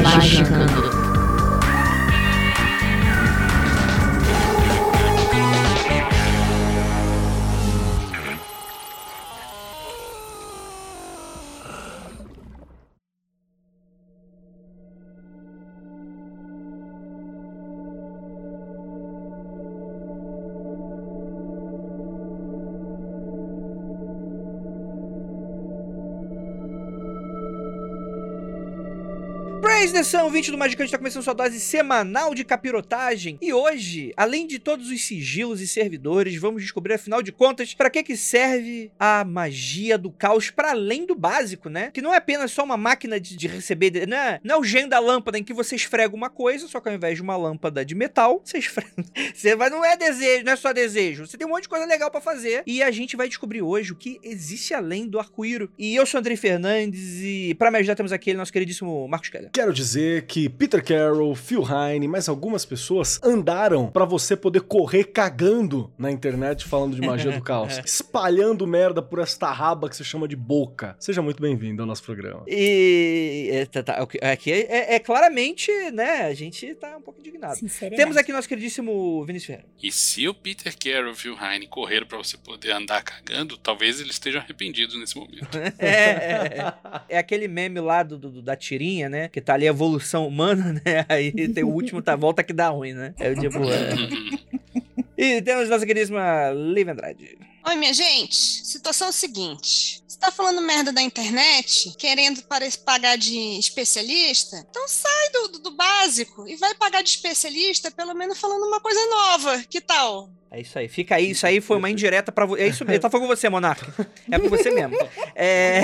Magicando. Praise the Sun, 20 do Magicante está começando sua dose semanal de capirotagem. E hoje, além de todos os sigilos e servidores, vamos descobrir, afinal de contas, para que que serve a magia do caos para além do básico, né? Que não é apenas só uma máquina de, de receber, não é, não é o gênio da lâmpada em que você esfrega uma coisa, só que ao invés de uma lâmpada de metal, você esfrega. Você vai, não é desejo, não é só desejo. Você tem um monte de coisa legal para fazer. E a gente vai descobrir hoje o que existe além do arco-íro. E eu sou Andrei Fernandes e para me ajudar temos aqui nosso queridíssimo Marcos Keller. Quero dizer que Peter Carroll, Phil Heine, mais algumas pessoas andaram pra você poder correr cagando na internet falando de magia do caos, espalhando merda por esta raba que se chama de boca. Seja muito bem-vindo ao nosso programa. E é, tá, tá, aqui é, é claramente, né? A gente tá um pouco indignado. Temos aqui nosso queridíssimo Vinícius Ferreira. E se o Peter Carroll e o Heine correram pra você poder andar cagando, talvez eles estejam arrependidos nesse momento. É, é, é. É aquele meme lá do, do- da tirinha, né? Que tá ali a evolução humana, né? Aí tem o último, tá volta que dá ruim, né? É o tipo. é. E temos nossa queridíssima Liv Andrade. Oi, minha gente. Situação é o seguinte. Você tá falando merda da internet, querendo pagar de especialista? Então sai do, do- do básico e vai pagar de especialista, pelo menos falando uma coisa nova. Que tal? É isso aí, fica aí. Isso aí foi uma indireta pra você. É isso mesmo. Tá falando com você, Monarca. É com você mesmo. É...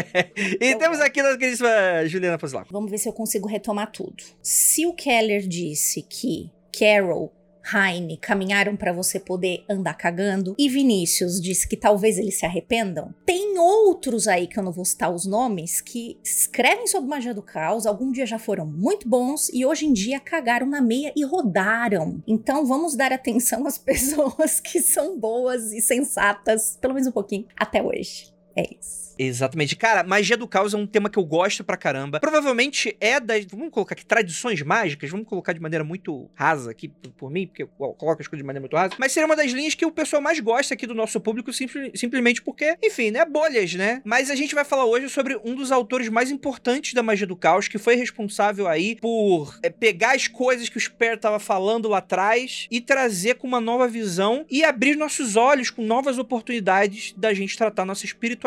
e temos aqui nossa queridíssima Juliana Pozilaco. Vamos ver se eu consigo retomar tudo. Se o Keller disse que Carol, Heine caminharam pra você poder andar cagando e Vinícius disse que talvez eles se arrependam, tem outros aí que eu não vou citar os nomes que escrevem sobre magia do caos, algum dia já foram muito bons e hoje em dia cagaram na meia e rodaram. Então vamos dar atenção às pessoas que são boas e sensatas, pelo menos um pouquinho, até hoje. É isso. Exatamente. Cara, magia do caos é um tema que eu gosto pra caramba. Provavelmente é das. Vamos colocar aqui tradições mágicas. Vamos colocar de maneira muito rasa aqui por, mim, porque eu coloco as coisas de maneira muito rasa. Mas seria uma das linhas que o pessoal mais gosta aqui do nosso público, simple- simplesmente porque, enfim, né? Bolhas, né? Mas a gente vai falar hoje sobre um dos autores mais importantes da magia do caos, que foi responsável aí por é, pegar as coisas que o Sper tava falando lá atrás e trazer com uma nova visão e abrir nossos olhos com novas oportunidades da gente tratar nossa espiritualidade,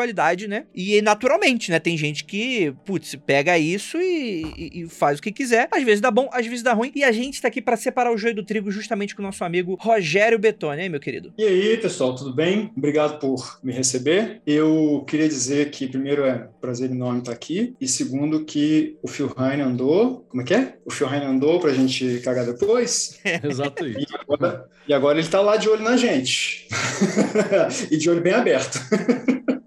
né? E naturalmente, né? Tem gente que, putz, pega isso e, e- e faz o que quiser. Às vezes dá bom, às vezes dá ruim. E a gente tá aqui pra separar o joio do trigo justamente com o nosso amigo Rogério Betoni, hein, meu querido? E aí, pessoal, tudo bem? Obrigado por me receber. Eu queria dizer que, primeiro, é um prazer enorme estar aqui. E, segundo, que o Phil Heine andou. Como é que é? O Phil Heine andou pra gente cagar depois. Exato aí. E agora, e agora ele tá lá de olho na gente. e de olho bem aberto.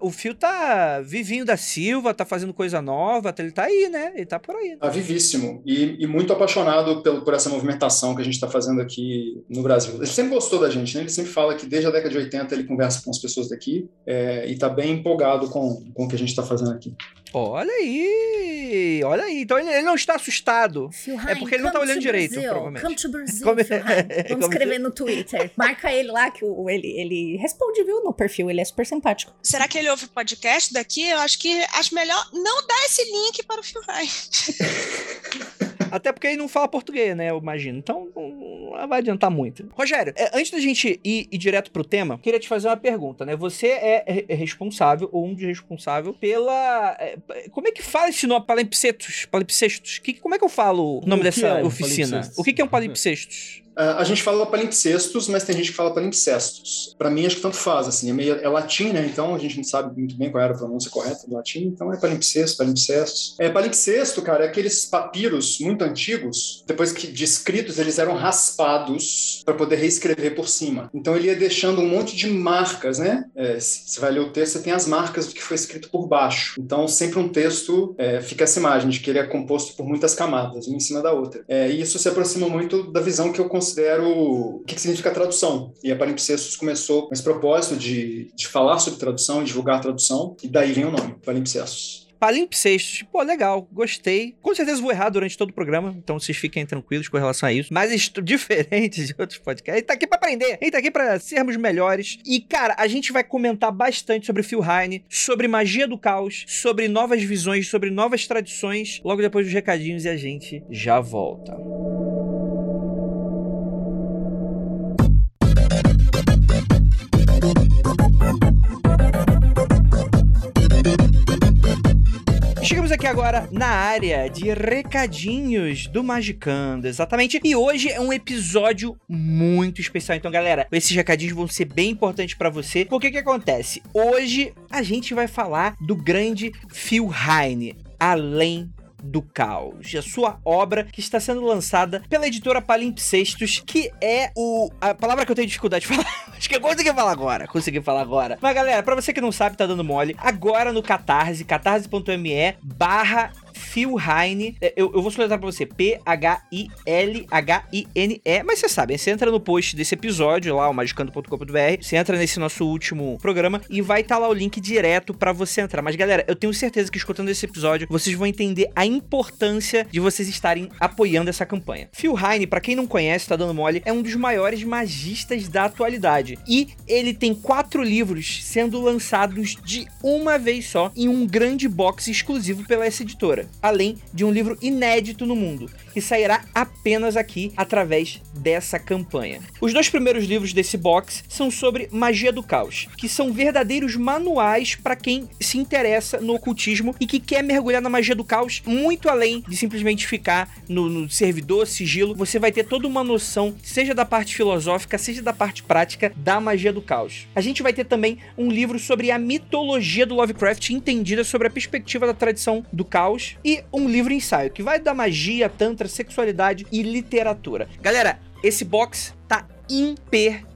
O Fio tá vivinho da Silva, tá fazendo coisa nova, ele tá aí, né? Ele tá por aí. Tá vivíssimo. E, e muito apaixonado pelo, por essa movimentação que a gente está fazendo aqui no Brasil. Ele sempre gostou da gente, né? Ele sempre fala que desde a década de 80 ele conversa com as pessoas daqui é, e tá bem empolgado com, com o que a gente está fazendo aqui. Olha aí, olha aí. Então ele, ele não está assustado. É porque ele não tá come olhando to direito, provavelmente. Come to Brazil, Come-. Vamos escrever no Twitter. Marca ele lá que o, ele, ele responde, viu, no perfil. Ele é super simpático. Será que ele ouve o podcast daqui? Eu acho que acho melhor não dar esse link para o Phil Heine. Até porque ele não fala português, né? Eu imagino. Então não, vai adiantar muito. Rogério, é, antes da gente ir, ir direto pro tema, queria te fazer uma pergunta, né? Você é, responsável, ou um de responsável, pela. é, como é que fala esse nome? Palimpsetos? Palimpsestos? Que, como é que eu falo o nome O dessa é um oficina? palimpsestos? O que, que é um palimpsestos? Ah, A gente fala palimpsestos, mas tem gente que fala palimpsestos. Para mim, acho que tanto faz, assim, é, meio, é latim, né? Então a gente não sabe muito bem qual era a pronúncia correta do latim, então é palimpsesto, palimpsestos. É, palimpsesto, cara, é aqueles papiros muito antigos, depois que de escritos, eles eram raspados para poder reescrever por cima. Então ele ia deixando um monte de marcas, né? É, se você vai ler o texto, você tem as marcas do que foi escrito por baixo. Então sempre um texto é, fica essa imagem de que ele é composto por muitas camadas, uma em cima da outra. É, e isso se aproxima muito da visão que eu considero o que, que significa tradução. E a Palimpsestos começou com esse propósito de, de falar sobre tradução, divulgar a tradução, e daí vem o nome, Palimpsestos. Palimpsestos. Pô, legal, gostei. Com certeza vou errar durante todo o programa, então vocês fiquem tranquilos com relação a isso. Mas diferente de outros podcasts, a gente tá aqui pra aprender, a gente tá aqui pra sermos melhores. E, cara, a gente vai comentar bastante sobre Phil Heine, sobre magia do caos, sobre novas visões, sobre novas tradições, logo depois dos recadinhos e a gente já volta. Chegamos aqui agora na área de recadinhos do Magicando, exatamente. E hoje é um episódio muito especial. Então, galera, esses recadinhos vão ser bem importantes pra você. Porque que acontece? Hoje a gente vai falar do grande Phil Heine, Além do Caos, a sua obra que está sendo lançada pela editora Palimpsestos, que é o a palavra que eu tenho dificuldade de falar. Acho que eu consegui falar agora, consegui falar agora. Mas galera, pra você que não sabe, tá dando mole, agora no Catarse, catarse.me barra Phil Heine, é, eu, eu vou soletrar pra você, P-H-I-L-H-I-N-E, mas você sabe, você entra no post desse episódio lá, o magicando.com.br, você entra nesse nosso último programa e vai estar lá o link direto pra você entrar. Mas galera, eu tenho certeza que escutando esse episódio, vocês vão entender a importância de vocês estarem apoiando essa campanha. Phil Heine, pra quem não conhece, tá dando mole, é um dos maiores magistas da atualidade. E ele tem quatro livros sendo lançados de uma vez só em um grande box exclusivo pela essa editora além de um livro inédito no mundo, que sairá apenas aqui através dessa campanha. Os dois primeiros livros desse box são sobre magia do caos, que são verdadeiros manuais para quem se interessa no ocultismo e que quer mergulhar na magia do caos muito além de simplesmente ficar no, no servidor, sigilo. Você vai ter toda uma noção, seja da parte filosófica, seja da parte prática da magia do caos. A gente vai ter também um livro sobre a mitologia do Lovecraft entendida sobre a perspectiva da tradição do caos e um livro ensaio que vai da magia, tantra, sexualidade e literatura. Galera, esse box tá imperdível.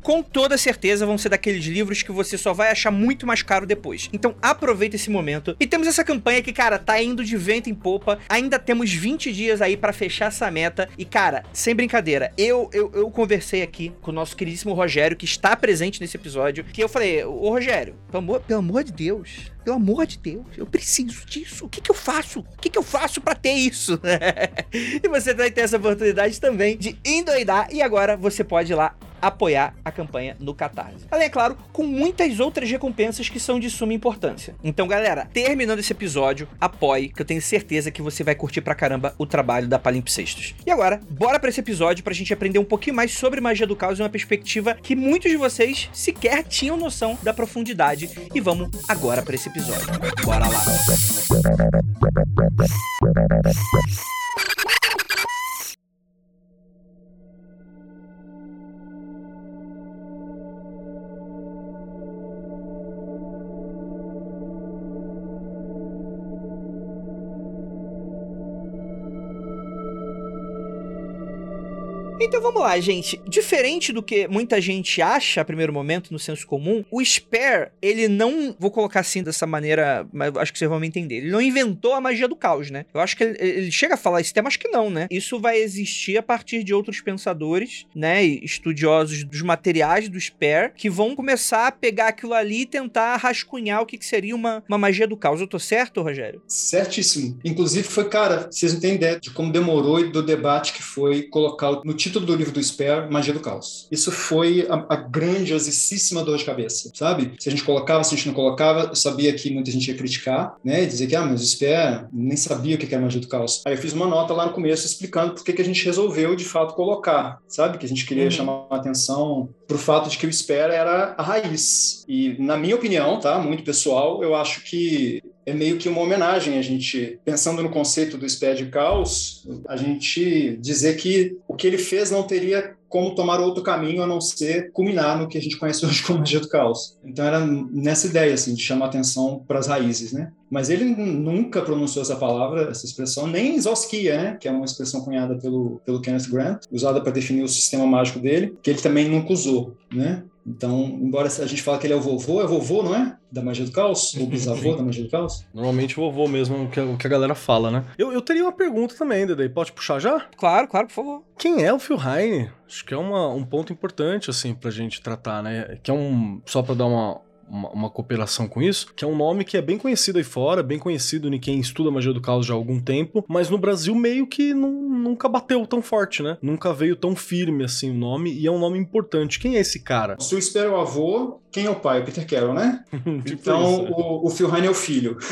Com toda certeza vão ser daqueles livros que você só vai achar muito mais caro depois. Então aproveita esse momento. E temos essa campanha que, cara, tá indo de vento em popa. Ainda temos 20 dias aí pra fechar essa meta. E, cara, sem brincadeira, eu, eu, eu conversei aqui com o nosso queridíssimo Rogério, que está presente nesse episódio, que eu falei, ô Rogério, pelo amor, pelo amor de Deus, pelo amor de Deus, eu preciso disso. O que que eu faço? O que que eu faço pra ter isso? e você vai ter essa oportunidade também de endoidar. E agora você pode ir lá apoiar a campanha no Catarse. Além, é claro, com muitas outras recompensas que são de suma importância. Então, galera, terminando esse episódio, apoie, que eu tenho certeza que você vai curtir pra caramba o trabalho da Palimpsestos. E agora, bora pra esse episódio pra gente aprender um pouquinho mais sobre magia do caos e uma perspectiva que muitos de vocês sequer tinham noção da profundidade. E vamos agora pra esse episódio. Bora lá! Então vamos lá, gente. Diferente do que muita gente acha a primeiro momento no senso comum, o Spare, ele não. Vou colocar assim dessa maneira, mas acho que vocês vão me entender. Ele não inventou a magia do caos, né? Eu acho que ele, ele chega a falar esse tema, acho que não, né? Isso vai existir a partir de outros pensadores, né? Estudiosos dos materiais do Spare, que vão começar a pegar aquilo ali e tentar rascunhar o que, que seria uma, uma magia do caos. Eu tô certo, Rogério? Certíssimo. Inclusive foi, cara, vocês não têm ideia de como demorou e do debate que foi colocar no título título do livro do Sper, Magia do Caos. Isso foi a, a grandiosíssima dor de cabeça, sabe? Se a gente colocava, se a gente não colocava, eu sabia que muita gente ia criticar, né? Dizer que, ah, mas o Sper nem sabia o que era Magia do Caos. Aí eu fiz uma nota lá no começo explicando por que, que a gente resolveu, de fato, colocar, sabe? Que a gente queria uhum. chamar a atenção pro fato de que o Sper era a raiz. E, na minha opinião, tá? Muito pessoal, eu acho que é meio que uma homenagem a gente, pensando no conceito do Sped Caos, a gente dizer que o que ele fez não teria como tomar outro caminho a não ser culminar no que a gente conhece hoje como magia do caos. Então era nessa ideia assim de chamar atenção para as raízes, né? Mas ele nunca pronunciou essa palavra, essa expressão, nem Zoskia, né? Que é uma expressão cunhada pelo pelo Kenneth Grant, usada para definir o sistema mágico dele, que ele também nunca usou, né? Então, embora a gente fale que ele é o vovô, é vovô, não é? Da magia do caos? Ou bisavô da magia do caos? Normalmente vovô mesmo, o que, o que a galera fala, né? Eu, eu teria uma pergunta também, Dede. Pode puxar já? Claro, claro, por favor. Quem é o Phil Heine? Acho que é uma, um ponto importante, assim, pra gente tratar, né? Que é um. Só pra dar uma, uma, uma, cooperação com isso, que é um nome que é bem conhecido aí fora, bem conhecido em quem estuda magia do caos já há algum tempo, mas no Brasil meio que não, nunca bateu tão forte, né? Nunca veio tão firme assim o nome, e é um nome importante. Quem é esse cara? Se eu espero o avô, quem é o pai? O Peter Carroll, né? tipo então, isso, o, o Phil Heine é o filho.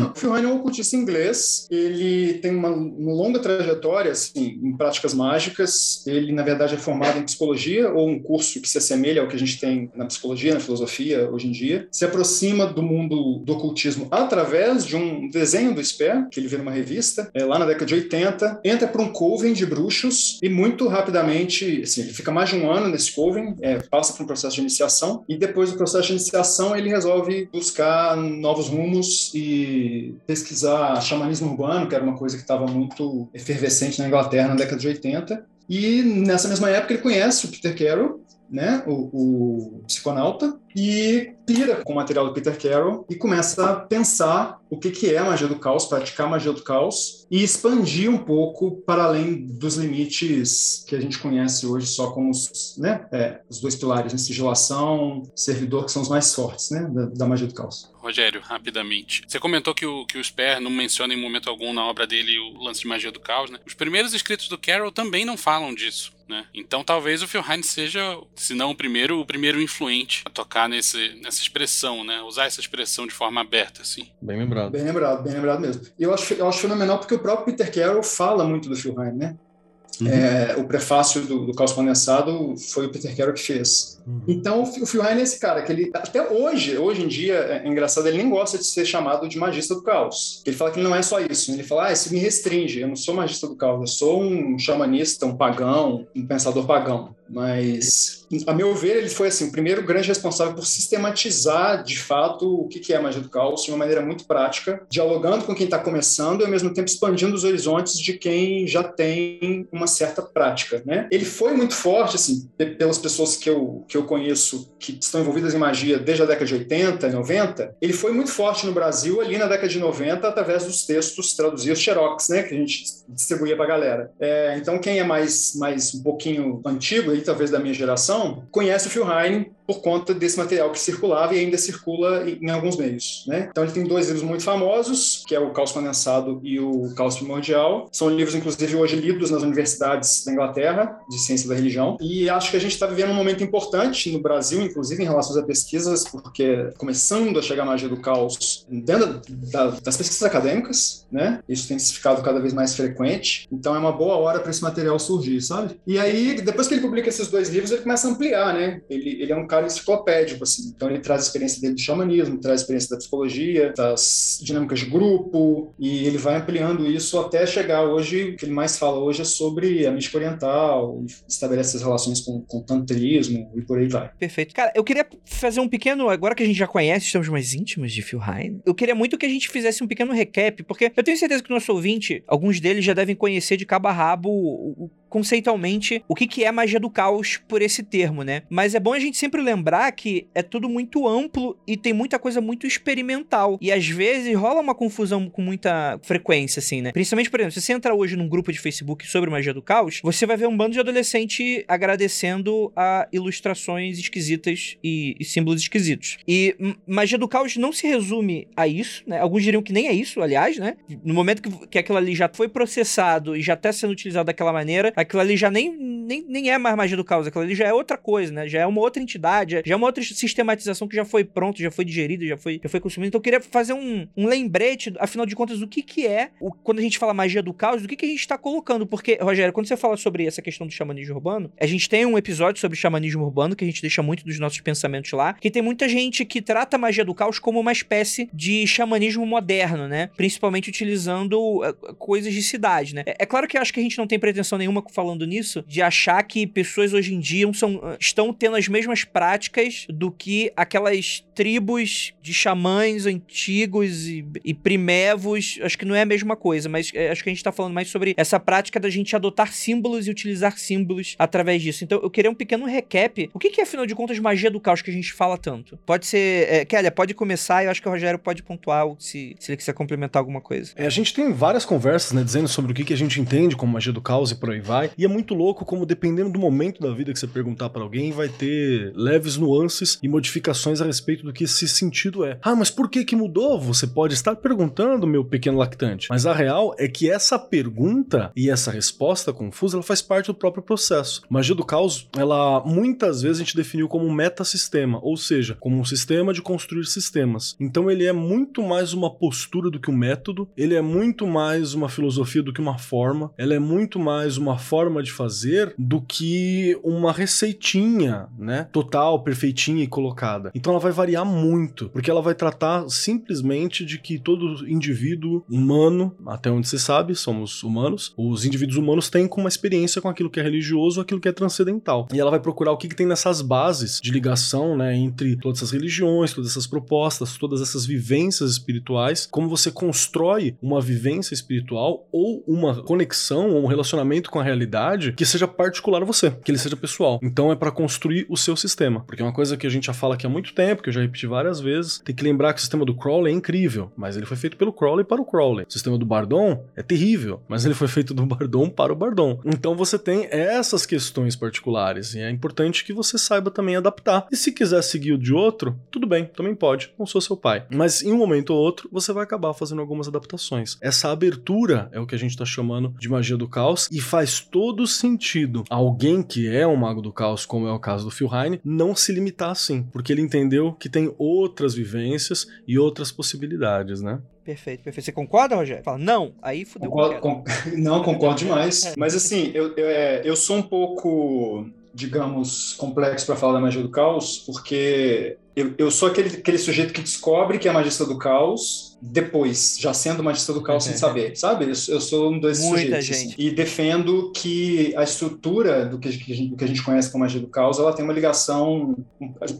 o Phil Heine é um ocultista inglês. Ele tem uma, uma, longa trajetória assim, em práticas mágicas. Ele, na verdade, é formado em psicologia, ou um curso que se assemelha ao que a gente tem na psicologia, na filosofia, hoje em dia. Se aproxima do mundo do ocultismo através de um desenho do Sper, que ele vê numa revista, é, lá na década de 80. Entra para um coven de bruxos e muito rapidamente, assim, ele fica mais de um ano nesse coven, é, passa para um processo de iniciação e depois do processo de iniciação ele resolve buscar novos rumos e pesquisar xamanismo urbano, que era uma coisa que estava muito efervescente na Inglaterra na década de 80. E nessa mesma época ele conhece o Peter Carroll, né, o, o psiconauta, e pira com o material do Peter Carroll e começa a pensar o que, que é a magia do caos, praticar a magia do caos e expandir um pouco para além dos limites que a gente conhece hoje só como os, né, é, os dois pilares, né, sigilação, servidor, que são os mais fortes né, da, da magia do caos. Rogério, rapidamente. Você comentou que o, que o Sper não menciona em momento algum na obra dele o lance de magia do caos, né? Os primeiros escritos do Carroll também não falam disso. Né? Então talvez o Phil Hines seja, se não o primeiro, o primeiro influente a tocar nesse, nessa expressão, né? Usar essa expressão de forma aberta, assim. Bem lembrado. Bem lembrado, bem lembrado mesmo. E eu acho, eu acho fenomenal porque o próprio Peter Carroll fala muito do Phil Hines, né? Uhum. É, o prefácio do, do Caos Condensado foi o Peter Carroll que fez. Uhum. Então, o Phil Heine é esse cara que ele, até hoje, hoje em dia, é engraçado, ele nem gosta de ser chamado de magista do caos. Ele fala que não é só isso. Ele fala, ah, isso me restringe, eu não sou magista do caos, eu sou um xamanista, um pagão, um pensador pagão. Mas, a meu ver, ele foi assim, o primeiro grande responsável por sistematizar, de fato, o que é a magia do caos de uma maneira muito prática, dialogando com quem está começando e, ao mesmo tempo, expandindo os horizontes de quem já tem uma certa prática, né? Ele foi muito forte, assim, pelas pessoas que eu, que eu conheço que estão envolvidas em magia desde a década de 80, 90, ele foi muito forte no Brasil ali na década de 90 através dos textos traduzidos xerox, né, que a gente distribuía para a galera. É, então, quem é mais, mais um pouquinho antigo, aí, talvez da minha geração, conhece o Phil Heine por conta desse material que circulava e ainda circula em, alguns meios. Né? Então ele tem dois livros muito famosos, que é o Caos Condensado e o Caos Primordial. São livros, inclusive, hoje lidos nas universidades da Inglaterra, de ciência da religião. E acho que a gente está vivendo um momento importante no Brasil, inclusive em relação a pesquisas, porque começando a chegar a magia do caos dentro da, das pesquisas acadêmicas, né? Isso tem ficado cada vez mais frequente. Então é uma boa hora para esse material surgir, sabe? E aí, depois que ele publica esses dois livros, ele começa a ampliar, né? Ele, ele é um cara enciclopédico, assim. Então ele traz a experiência dele do xamanismo, traz a experiência da psicologia, das dinâmicas de grupo, e ele vai ampliando isso até chegar hoje, o que ele mais fala hoje é sobre a mística oriental, estabelece as relações com, com o tantrismo e por aí vai. Perfeito. Cara, eu queria fazer um pequeno, agora que a gente já conhece, estamos mais íntimos de Phil Heine, eu queria muito que a gente fizesse um pequeno recap, porque eu tenho certeza que o nosso ouvinte, alguns deles já devem conhecer de cabo a rabo o conceitualmente o que, que é magia do caos por esse termo, né? Mas é bom a gente sempre lembrar que é tudo muito amplo e tem muita coisa muito experimental. E às vezes rola uma confusão com muita frequência, assim, né? Principalmente, por exemplo, se você entra hoje num grupo de Facebook sobre magia do caos, você vai ver um bando de adolescente agradecendo a ilustrações esquisitas e, e símbolos esquisitos. E magia do caos não se resume a isso, né? Alguns diriam que nem é isso, aliás, né? No momento que, que aquilo ali já foi processado e já está sendo utilizado daquela maneira, aquilo ali já nem, nem, nem é mais magia do caos, aquilo ali já é outra coisa, né? Já é uma outra entidade, já é uma outra sistematização que já foi pronta, já foi digerida, já foi, já foi consumida. Então eu queria fazer um, um lembrete, afinal de contas, do que que é, o, quando a gente fala magia do caos, do que que a gente está colocando. Porque, Rogério, quando você fala sobre essa questão do xamanismo urbano, a gente tem um episódio sobre xamanismo urbano, que a gente deixa muito dos nossos pensamentos lá, que tem muita gente que trata a magia do caos como uma espécie de xamanismo moderno, né? Principalmente utilizando uh, coisas de cidade, né? É, é, claro que acho que a gente não tem pretensão nenhuma falando nisso, de achar que pessoas hoje em dia são, estão tendo as mesmas práticas do que aquelas tribos de xamãs antigos e, e primevos. Acho que não é a mesma coisa, mas é, acho que a gente tá falando mais sobre essa prática da gente adotar símbolos e utilizar símbolos através disso. Então eu queria um pequeno recap. O que, é, afinal de contas, magia do caos que a gente fala tanto? Pode ser. É, pode começar eu acho que o Rogério pode pontuar se, se ele quiser complementar alguma coisa. É, a gente tem várias conversas, né, dizendo sobre o que, que a gente entende como magia do caos e por aí vai. E é muito louco como, dependendo do momento da vida que você perguntar para alguém, vai ter leves nuances e modificações a respeito do que esse sentido é. Ah, mas por que que mudou? Você pode estar perguntando, meu pequeno lactante. Mas a real é que essa pergunta e essa resposta confusa, ela faz parte do próprio processo. Magia do caos, ela muitas vezes a gente definiu como um metasistema, ou seja, como um sistema de construir sistemas. Então ele é muito mais uma postura do que um método, ele é muito mais uma filosofia do que uma forma, ela é muito mais uma forma de fazer do que uma receitinha, né? Total, perfeitinha e colocada. Então ela vai variar muito, porque ela vai tratar simplesmente de que todo indivíduo humano, até onde se sabe, somos humanos, os indivíduos humanos têm uma experiência com aquilo que é religioso, aquilo que é transcendental. E ela vai procurar o que, que tem nessas bases de ligação, né, entre todas essas religiões, todas essas propostas, todas essas vivências espirituais, como você constrói uma vivência espiritual ou uma conexão ou um relacionamento com a realidade que seja particular a você, que ele seja pessoal. Então é para construir o seu sistema, porque é uma coisa que a gente já fala aqui há muito tempo, que eu já repeti várias vezes. Tem que lembrar que o sistema do Crowley é incrível, mas ele foi feito pelo Crowley para o Crowley. O sistema do Bardon é terrível, mas ele foi feito do Bardon para o Bardon. Então você tem essas questões particulares e é importante que você saiba também adaptar. E se quiser seguir o de outro, tudo bem, também pode, não sou seu pai. Mas em um momento ou outro, você vai acabar fazendo algumas adaptações. Essa abertura é o que a gente está chamando de magia do caos e faz todo sentido alguém que é um mago do caos, como é o caso do Phil Heine, não se limitar assim, porque ele entendeu que tem outras vivências e outras possibilidades, né? Perfeito, perfeito. Você concorda, Rogério? Fala, não, aí fudeu. Concordo, com... Não, concordo demais. Mas assim, eu, eu, é, eu sou um pouco, digamos, complexo para falar da magia do caos, porque eu, eu sou aquele, aquele sujeito que descobre que é magista do caos depois, já sendo magista do caos sem saber, sabe? Eu, eu sou um desses Muita sujeitos. gente. assim. E defendo que a estrutura do que, a gente- do que a gente conhece como magia do caos, ela tem uma ligação...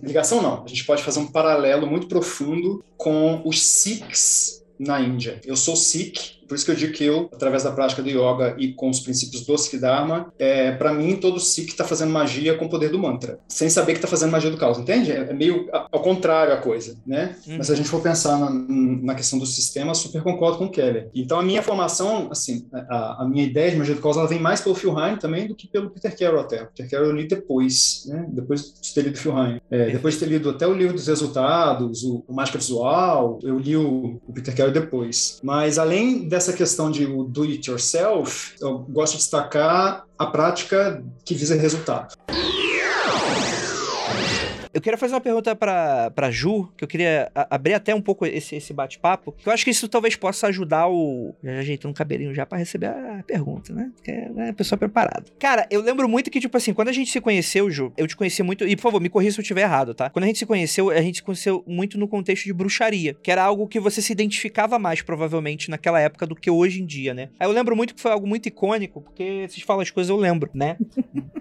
Ligação não, a gente pode fazer um paralelo muito profundo com os Sikhs na Índia. Eu sou Sikh, por isso que eu digo que eu, através da prática do yoga e com os princípios do Siddharma, é, para mim, todo Sikh está fazendo magia com o poder do mantra, sem saber que está fazendo magia do caos, entende? É é meio ao contrário a coisa, né? Uhum. Mas se a gente for pensar na, na questão do sistema, super concordo com o Keller. Então, a minha formação, assim, a, a minha ideia de magia do caos, ela vem mais pelo Phil Heine também do que pelo Peter Carroll até. O Peter Carroll eu li depois, né? Depois de ter lido o Phil Heine. É, depois de ter lido até o livro dos resultados, o, o Mágica Visual, eu li o, o Peter Carroll depois. Mas, além dessa questão de do it yourself, eu gosto de destacar a prática que visa resultado. Eu queria fazer uma pergunta pra Ju, que eu queria abrir até um pouco esse, esse bate-papo, que eu acho que isso talvez possa ajudar o... Já ajeitando um cabelinho já pra receber a pergunta, né? Porque é né, a pessoa preparada. Cara, eu lembro muito que, tipo assim, quando a gente se conheceu, Ju, eu te conheci muito... E, por favor, me corrija se eu estiver errado, tá? Quando a gente se conheceu, a gente se conheceu muito no contexto de bruxaria, que era algo que você se identificava mais, provavelmente, naquela época do que hoje em dia, né? Aí eu lembro muito que foi algo muito icônico, porque vocês falam as coisas, eu lembro, né?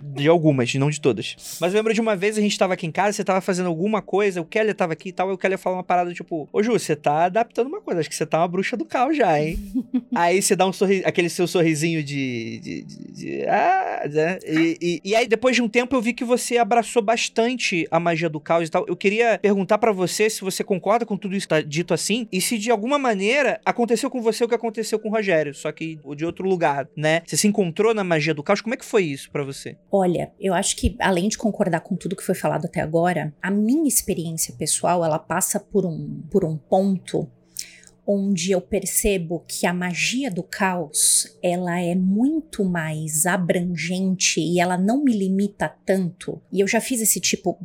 De algumas, não de todas. Mas eu lembro de uma vez a gente tava aqui em casa, tava fazendo alguma coisa, o Kelly tava aqui e tal, e o Kelly falou uma parada tipo, ô Ju, você tá adaptando uma coisa, acho que você tá uma bruxa do caos já, hein? aí você dá um sorriso, aquele seu sorrisinho de. de, de, de ah, né? E, e, e, aí, depois de um tempo, eu vi que você abraçou bastante a magia do caos e tal. Eu queria perguntar para você se você concorda com tudo isso que tá dito assim, e se de alguma maneira aconteceu com você o que aconteceu com o Rogério, só que de outro lugar, né? Você se encontrou na magia do caos. Como é que foi isso para você? Olha, eu acho que além de concordar com tudo que foi falado até agora, a minha experiência pessoal, ela passa por um, por um ponto onde eu percebo que a magia do caos ela é muito mais abrangente e ela não me limita tanto. E eu já fiz esse tipo,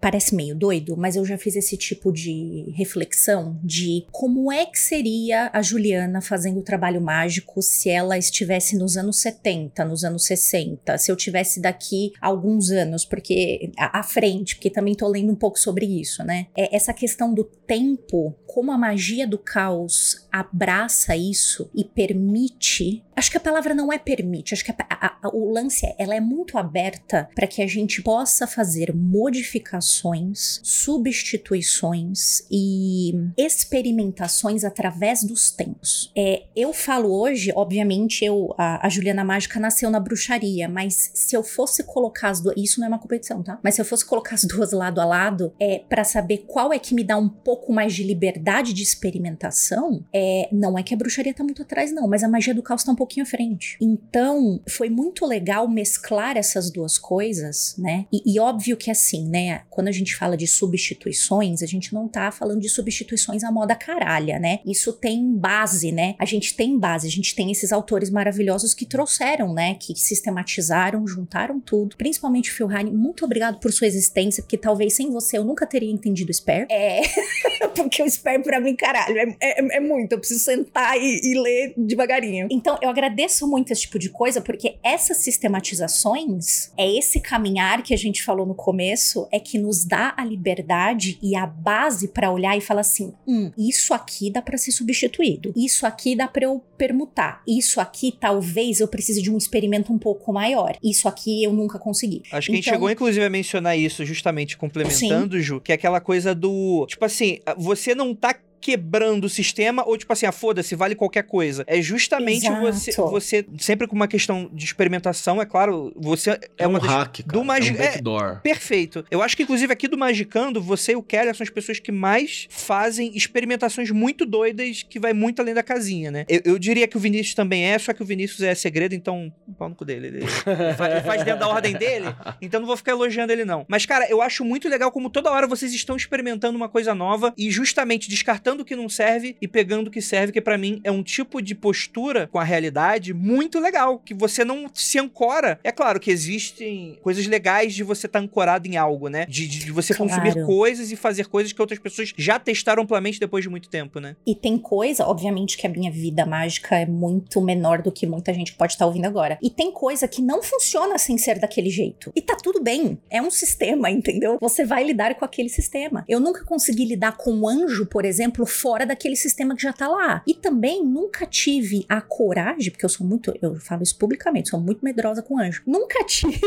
parece meio doido, mas eu já fiz esse tipo de reflexão de como é que seria a Juliana fazendo o trabalho mágico se ela estivesse nos anos 70, nos anos 60, se eu tivesse daqui alguns anos, porque à frente, porque também tô lendo um pouco sobre isso, né? É essa questão do tempo, como a magia do caos Deus abraça isso e permite. Acho que a palavra não é permite, acho que a, a, a, o lance é, ela é muito aberta para que a gente possa fazer modificações, substituições e experimentações através dos tempos. É, eu falo hoje, obviamente, eu a, a Juliana Mágica nasceu na bruxaria, mas se eu fosse colocar as duas, isso não é uma competição, tá? Mas se eu fosse colocar as duas lado a lado, é para saber qual é que me dá um pouco mais de liberdade de experimentação, é, não é que a bruxaria tá muito atrás, não, mas a magia do caos tá um pouquinho à frente. Então, foi muito legal mesclar essas duas coisas, né? E, e óbvio que assim, né? Quando a gente fala de substituições, a gente não tá falando de substituições à moda caralha, né? Isso tem base, né? A gente tem base, a gente tem esses autores maravilhosos que trouxeram, né? Que sistematizaram, juntaram tudo. Principalmente o Phil Heine, muito obrigado por sua existência, porque talvez sem você eu nunca teria entendido o Spare. É. porque o Spare pra mim, caralho, é, é, é muito, eu preciso sentar e, e ler devagarinho. Então, eu agradeço muito esse tipo de coisa, porque essas sistematizações, é esse caminhar que a gente falou no começo, é que nos dá a liberdade e a base para olhar e falar assim: hum, isso aqui dá para ser substituído, isso aqui dá para eu permutar, isso aqui talvez eu precise de um experimento um pouco maior, isso aqui eu nunca consegui. Acho que então, a gente então chegou inclusive a mencionar isso, justamente complementando, sim. Ju, que é aquela coisa do. Tipo assim, você não tá quebrando o sistema ou tipo assim, ah, foda-se, vale qualquer coisa. É justamente você, você sempre com uma questão de experimentação, é claro, você é, é uma um das, hack, cara. do Magi é um backdoor. É, perfeito. Eu acho que inclusive aqui do Magicando, você e o Kelly são as pessoas que mais fazem experimentações muito doidas que vai muito além da casinha, né? Eu, eu diria que o Vinícius também é, só que o Vinícius é segredo, então pau no cu dele. Ele faz, faz dentro da ordem dele, então não vou ficar elogiando ele não. Mas cara, eu acho muito legal como toda hora vocês estão experimentando uma coisa nova e justamente descartando o que não serve e pegando o que serve, que para mim é um tipo de postura com a realidade muito legal, que você não se ancora. É claro que existem coisas legais de você estar tá ancorado em algo, né? De, de você claro. consumir coisas e fazer coisas que outras pessoas já testaram amplamente depois de muito tempo, né? E tem coisa, obviamente que a minha vida mágica é muito menor do que muita gente pode estar tá ouvindo agora. E tem coisa que não funciona sem ser daquele jeito. E tá tudo bem. É um sistema, entendeu? Você vai lidar com aquele sistema. Eu nunca consegui lidar com um anjo, por exemplo, fora fora daquele sistema que já tá lá. E também nunca tive a coragem, porque eu sou muito, eu falo isso publicamente, sou muito medrosa com anjo. Nunca tive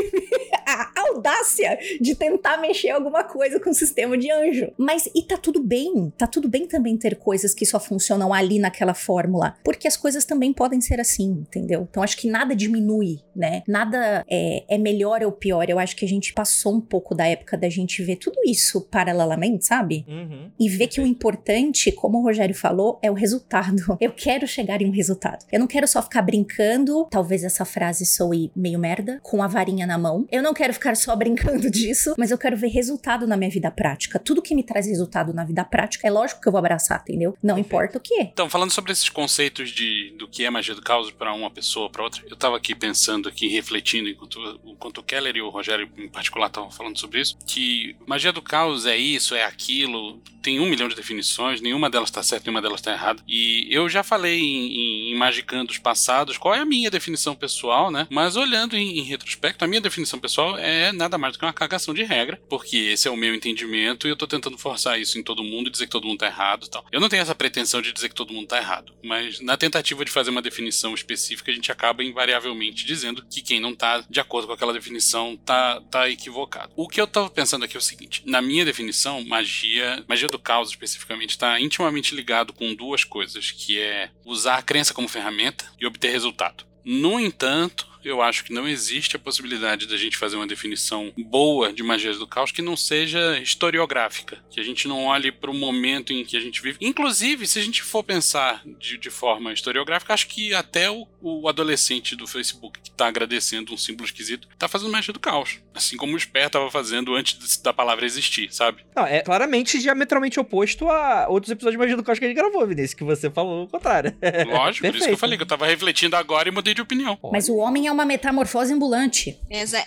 a audácia de tentar mexer alguma coisa com o sistema de anjo. Mas e tá tudo bem, tá tudo bem também ter coisas que só funcionam ali naquela fórmula, porque as coisas também podem ser assim, entendeu? Então acho que nada diminui, né? Nada é, é melhor ou pior. Eu acho que a gente passou um pouco da época da gente ver tudo isso paralelamente, sabe? Uhum. E ver que o importante, como o Rogério falou, é o resultado. Eu quero chegar em um resultado. Eu não quero só ficar brincando, talvez essa frase soe meio merda, com a varinha na mão. Eu não quero ficar só brincando disso, mas eu quero ver resultado na minha vida prática. Tudo que me traz resultado na vida prática, é lógico que eu vou abraçar, entendeu? Não importa o que. Então, falando sobre esses conceitos de do que é magia do caos para uma pessoa, para outra, eu tava aqui pensando aqui, refletindo enquanto, enquanto o Keller e o Rogério em particular estavam falando sobre isso, que magia do caos é isso, é aquilo, tem um milhão de definições, nenhuma delas está certa, nenhuma delas está errada. E eu já falei em, em, em Magicandos passados qual é a minha definição pessoal, né? Mas olhando em, em, retrospecto, a minha definição pessoal é é nada mais do que uma cagação de regra, porque esse é o meu entendimento e eu tô tentando forçar isso em todo mundo e dizer que todo mundo tá errado e tal. Eu não tenho essa pretensão de dizer que todo mundo tá errado, mas na tentativa de fazer uma definição específica, a gente acaba invariavelmente dizendo que quem não tá de acordo com aquela definição tá, tá equivocado. O que eu tava pensando aqui é o seguinte: na minha definição, magia, magia do caos especificamente, está intimamente ligado com duas coisas, que é usar a crença como ferramenta e obter resultado. No entanto, eu acho que não existe a possibilidade da gente fazer uma definição boa de magia do caos que não seja historiográfica, que a gente não olhe para o momento em que a gente vive. Inclusive, se a gente for pensar de, de forma historiográfica, acho que até o, o adolescente do Facebook que está agradecendo um símbolo esquisito está fazendo magia do caos, assim como o Sper estava fazendo antes da palavra existir, sabe? Não, é claramente diametralmente oposto a outros episódios de magia do caos que a gente gravou, Vinícius, que você falou o contrário. Lógico, por isso que eu falei que eu estava refletindo agora e mudei de opinião. Mas o homem é uma metamorfose ambulante.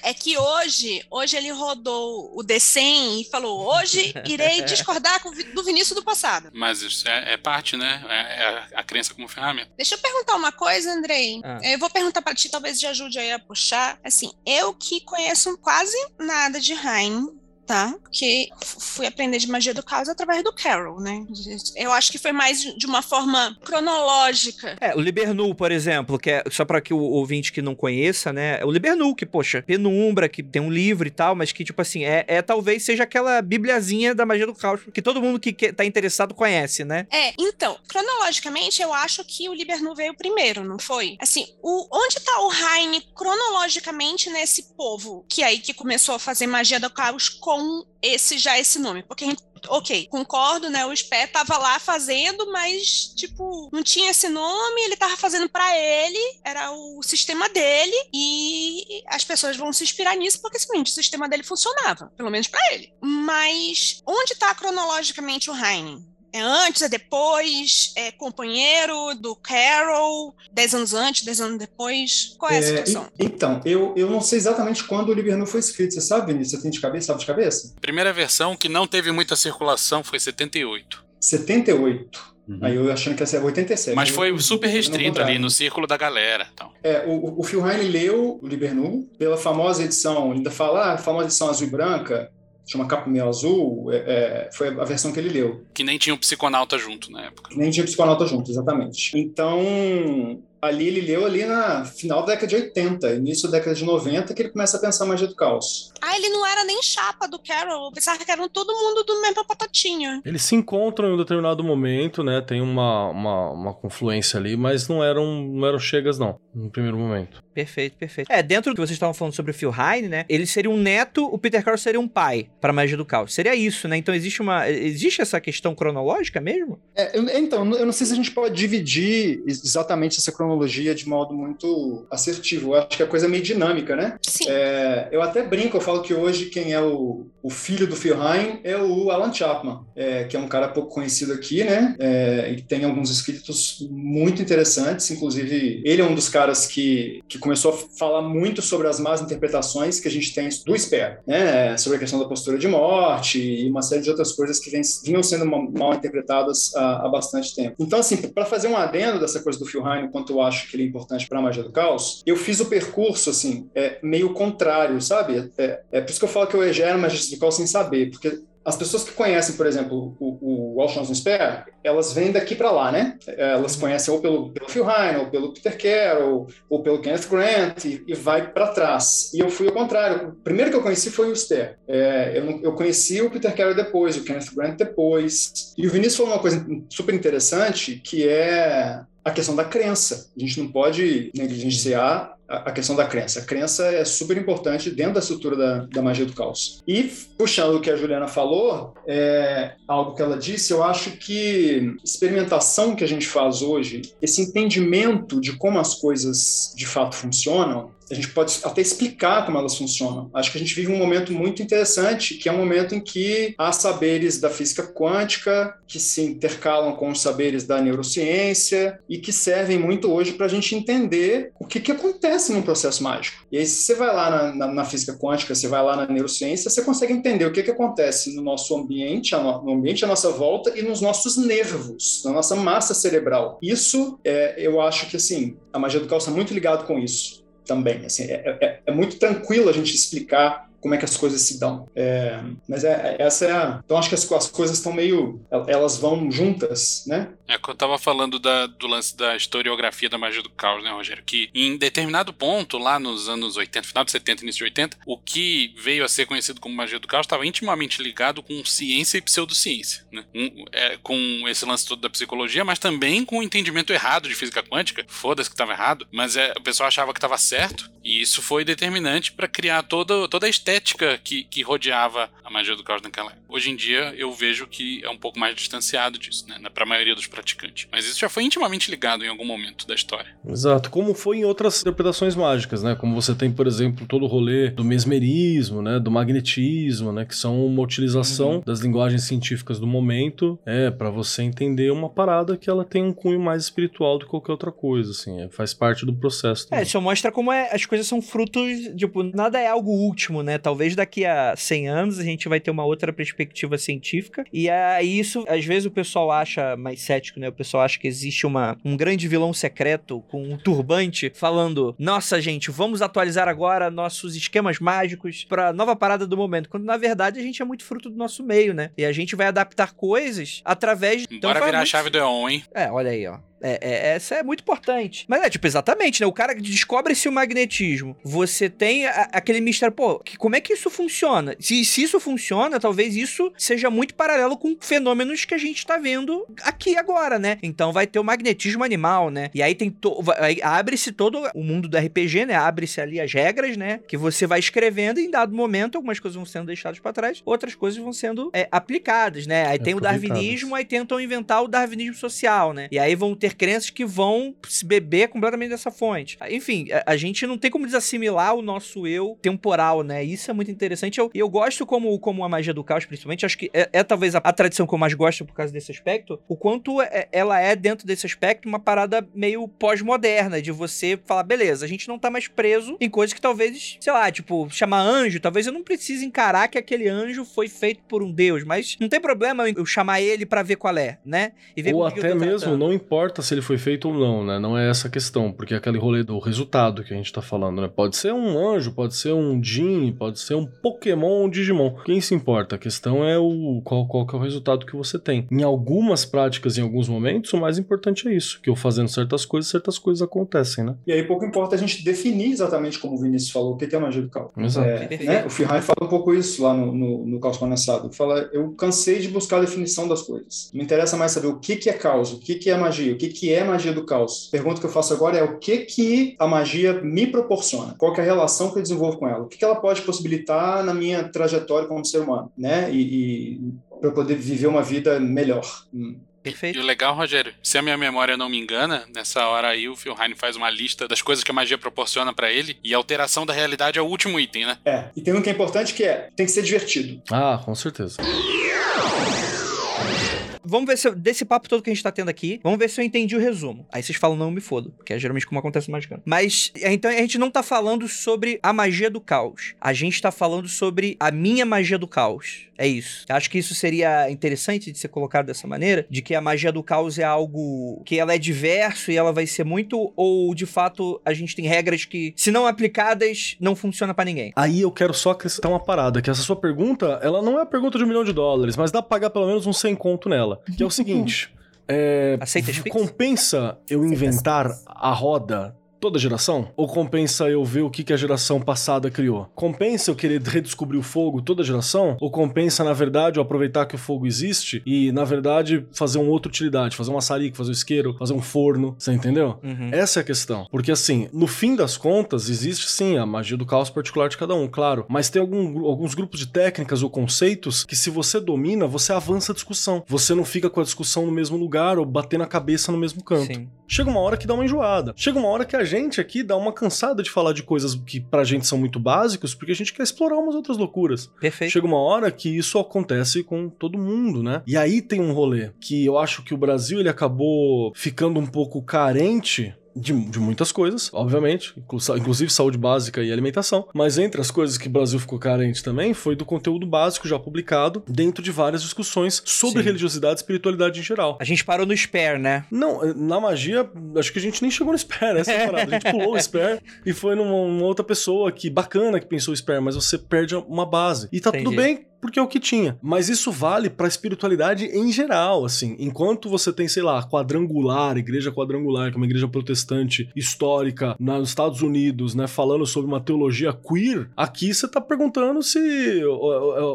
É que hoje, hoje ele rodou o D100 e falou: hoje irei discordar do Vinícius do passado. Mas isso é, é parte, né? É, é, a crença como ferramenta. Deixa eu perguntar uma coisa, Andrei. Ah. Eu vou perguntar para ti, talvez te ajude aí a puxar. Assim, eu que conheço quase nada de Heine, tá? Que fui aprender de magia do caos através do Carol, né? Eu acho que foi mais de uma forma cronológica. É, o Libernu, por exemplo, que é só para que o ouvinte que não conheça, né? É o Libernu, que, poxa, penumbra, que tem um livro e tal, mas que, tipo assim, é, é talvez seja aquela bibliazinha da magia do caos que todo mundo que, que tá interessado conhece, né? É, então, cronologicamente, eu acho que o Libernu veio primeiro, não foi? Assim, o, onde tá o Heine cronologicamente nesse povo que aí que começou a fazer magia do caos com com esse já esse nome, porque a gente ok, concordo, né? O Spé tava lá fazendo, mas, tipo, não tinha esse nome, ele tava fazendo para ele, era o sistema dele, e as pessoas vão se inspirar nisso porque, seguinte, o sistema dele funcionava, pelo menos para ele. Mas onde tá cronologicamente o Heine? É antes, é depois, é companheiro do Carol, dez anos antes, dez anos depois? Qual é a é, situação? então, eu, eu não sei exatamente quando o Libernu foi escrito. Você sabe, Vinícius? Você tem de cabeça? Sabe de cabeça? Primeira versão que não teve muita circulação foi 78. 78. Uhum. Aí eu achando que ia ser 87. Mas foi super restrito ali no círculo da galera. Então. É, o, o Phil Heine leu o Libernu pela famosa edição, ainda fala, ah, a famosa edição azul e branca, chama Capa Meio Azul, é, é, foi a versão que ele leu. Que nem tinha o um psiconauta junto na época. Nem tinha o um psiconauta junto, exatamente. Então, ali ele leu ali na final da década de 80, início da década de 90, que ele começa a pensar magia do caos. Ah, ele não era nem chapa do Carol, eu pensava que eram todo mundo do mesmo patatinha. Eles se encontram em um determinado momento, né, tem uma, uma, uma confluência ali, mas não eram, não eram chegas não, no primeiro momento. Perfeito, perfeito. É, dentro do que vocês estavam falando sobre o Phil Heine, né, ele seria um neto, o Peter Carroll seria um pai para magia do caos. Seria isso, né? Então existe uma existe essa questão cronológica mesmo? É, eu, então, eu não sei se a gente pode dividir exatamente essa cronologia de modo muito assertivo. Eu acho que a coisa é meio dinâmica, né? Sim. É, eu até brinco, eu falo que hoje quem é o, o filho do Phil Heine é o Alan Chapman, é, que é um cara pouco conhecido aqui, né? É, e tem alguns escritos muito interessantes, inclusive ele é um dos caras que, que começou a falar muito sobre as más interpretações que a gente tem do Spare, né? Sobre a questão da postura de morte e uma série de outras coisas que vem, vinham sendo mal interpretadas há, há bastante tempo. Então, assim, para fazer um adendo dessa coisa do Phil Heine, quanto acho que ele é importante para a magia do caos, eu fiz o percurso, assim, é, meio contrário, sabe? É, é por isso que eu falo que eu egero magia do caos sem saber, porque as pessoas que conhecem, por exemplo, o, o Spare, elas vêm daqui para lá, né? Elas conhecem ou pelo, pelo Phil Heine, ou pelo Peter Carroll, ou pelo Kenneth Grant, e, e vai para trás. E eu fui ao contrário. O primeiro que eu conheci foi o Spare. É, eu, eu conheci o Peter Carroll depois, o Kenneth Grant depois. E o Vinícius falou uma coisa super interessante, que é a questão da crença. A gente não pode negligenciar a questão da crença. A crença é super importante dentro da estrutura da, da magia do caos. E, puxando o que a Juliana falou, é, algo que ela disse, eu acho que experimentação que a gente faz hoje, esse entendimento de como as coisas de fato funcionam, a gente pode até explicar como elas funcionam. Acho que a gente vive um momento muito interessante, que é um momento em que há saberes da física quântica que se intercalam com os saberes da neurociência e que servem muito hoje para a gente entender o que, que acontece num processo mágico. E aí, se você vai lá na, na, na, física quântica, você vai lá na neurociência, você consegue entender o que, que acontece no nosso ambiente, no ambiente à nossa volta e nos nossos nervos, na nossa massa cerebral. Isso, é, eu acho que assim, a magia do caos está muito ligado com isso também. Assim, é, é, é muito tranquilo a gente explicar como é que as coisas se dão. É, mas é, essa é a. Então acho que as, as coisas estão meio. Elas vão juntas, né? É que eu tava falando da, do lance da historiografia da magia do caos, né, Rogério? Que em determinado ponto, lá nos anos 80, final de 70, início de 80, o que veio a ser conhecido como magia do caos estava intimamente ligado com ciência e pseudociência, né? Um, é, com esse lance todo da psicologia, mas também com o entendimento errado de física quântica. Foda-se que estava errado, mas é, o pessoal achava que estava certo, e isso foi determinante para criar toda, toda a estética que, que rodeava a magia do caos naquela época. Hoje em dia eu vejo que é um pouco mais distanciado disso, né? Para a maioria dos praticantes. Mas isso já foi intimamente ligado em algum momento da história. Exato, como foi em outras interpretações mágicas, né? Como você tem, por exemplo, todo o rolê do mesmerismo, né? Do magnetismo, né? Que são uma utilização uhum. das linguagens científicas do momento, é para você entender uma parada que ela tem um cunho mais espiritual do que qualquer outra coisa, assim. É, faz parte do processo. É, também. É, isso mostra como é, as coisas são frutos, tipo, nada é algo último, né? Talvez daqui a 100 anos a gente vai ter uma outra perspectiva científica e aí isso, às vezes o pessoal acha mais cético, né? O pessoal acha que existe uma, um grande vilão secreto com um turbante falando: "Nossa, gente, vamos atualizar agora nossos esquemas mágicos para nova parada do momento", quando na verdade a gente é muito fruto do nosso meio, né? E a gente vai adaptar coisas através Bora então, virar muito... a chave do EON, hein? É, olha aí, ó. É, é, essa é muito importante. Mas é, tipo, exatamente, né? O cara descobre-se o magnetismo. Você tem a, aquele mistério, pô, que, como é que isso funciona? Se, se isso funciona, talvez isso seja muito paralelo com fenômenos que a gente tá vendo aqui agora, né? Então vai ter o magnetismo animal, né? E aí tem abre-se todo o mundo do RPG, né? Abre-se ali as regras, né? Que você vai escrevendo e em dado momento algumas coisas vão sendo deixadas para trás, outras coisas vão sendo é, aplicadas, né? Aí tem o darwinismo, aí tentam inventar o darwinismo social, né? E aí vão ter crenças que vão se beber completamente dessa fonte. Enfim, a, a, gente não tem como desassimilar o nosso eu temporal, né? Isso é muito interessante. Eu, eu gosto como, como a magia do caos, principalmente, acho que é, é talvez a, a, tradição que eu mais gosto por causa desse aspecto, o quanto é, ela é, dentro desse aspecto, uma parada meio pós-moderna, de você falar, beleza, a gente não tá mais preso em coisas que talvez, sei lá, tipo, chamar anjo, talvez eu não precise encarar que aquele anjo foi feito por um deus, mas não tem problema eu chamar ele para ver qual é, né? E ver Ou até mesmo, não importa se ele foi feito ou não, né? Não é essa a questão, porque é aquele rolê do resultado que a gente tá falando, né? Pode ser um anjo, pode ser um Jin, pode ser um Pokémon um Digimon. Quem se importa? A questão é o qual, qual que é o resultado que você tem. Em algumas práticas, em alguns momentos, o mais importante é isso, que eu fazendo certas coisas, certas coisas acontecem, né? E aí pouco importa a gente definir exatamente como o Vinícius falou, o que é magia do caos. Exato. É, né? O Firrai fala um pouco isso lá no, no, no Caos Condensado. Fala, eu cansei de buscar a definição das coisas. Me interessa mais saber o que, que é caos, o que, que é magia, o que, que é magia do caos. A pergunta que eu faço agora é o que que a magia me proporciona? Qual é a relação que eu desenvolvo com ela? O que, que ela pode possibilitar na minha trajetória como ser humano, né? E, e para poder viver uma vida melhor. Hum. Perfeito. E o legal, Rogério, se a minha memória não me engana, nessa hora aí o Phil Heine faz uma lista das coisas que a magia proporciona para ele e a alteração da realidade é o último item, né? É, e tem um que é importante que é, tem que ser divertido. Ah, com certeza. Vamos ver se eu, desse papo todo que a gente tá tendo aqui, vamos ver se eu entendi o resumo. Aí vocês falam, não me fodo, porque é geralmente como acontece no Magicano. Mas, então a gente não tá falando sobre a magia do caos. A gente tá falando sobre a minha magia do caos. É isso. Acho que isso seria interessante de ser colocado dessa maneira, de que a magia do caos é algo que ela é diverso e ela vai ser muito, ou de fato a gente tem regras que, se não aplicadas, não funciona para ninguém. Aí eu quero só acrescentar uma parada, que essa sua pergunta, ela não é a pergunta de um milhão de dólares, mas dá pra pagar pelo menos um 100 conto nela. Que é o seguinte. É, compensa eu inventar a roda toda geração? Ou compensa eu ver o que, que a geração passada criou? Compensa eu querer redescobrir o fogo toda geração? Ou compensa, na verdade, eu aproveitar que o fogo existe e, na verdade, fazer uma outra utilidade? Fazer um açarico, fazer um isqueiro, fazer um forno, você entendeu? Uhum. Essa é a questão. Porque, assim, no fim das contas, existe sim a magia do caos particular de cada um, claro. Mas tem algum, alguns grupos de técnicas ou conceitos que, se você domina, você avança a discussão. Você não fica com a discussão no mesmo lugar ou batendo a cabeça no mesmo canto. Sim. Chega uma hora que dá uma enjoada. Chega uma hora que a gente gente aqui dá uma cansada de falar de coisas que pra gente são muito básicas, porque a gente quer explorar umas outras loucuras. Perfeito. Chega uma hora que isso acontece com todo mundo, né? E aí tem um rolê que eu acho que o Brasil ele acabou ficando um pouco carente de, de muitas coisas, obviamente, inclusive saúde básica e alimentação, mas entre as coisas que o Brasil ficou carente também foi do conteúdo básico já publicado dentro de várias discussões sobre Sim. religiosidade e espiritualidade em geral. A gente parou no Spare, né? Não, na magia, acho que a gente nem chegou no Spare, essa é a parada. A gente pulou o Spare e foi numa, numa outra pessoa que bacana que pensou o Spare, mas você perde uma base. E tá Entendi. tudo bem porque é o que tinha. Mas isso vale pra espiritualidade em geral, assim. Enquanto você tem, sei lá, quadrangular, igreja quadrangular, que é uma igreja protestante histórica nos Estados Unidos, né, falando sobre uma teologia queer, aqui você tá perguntando se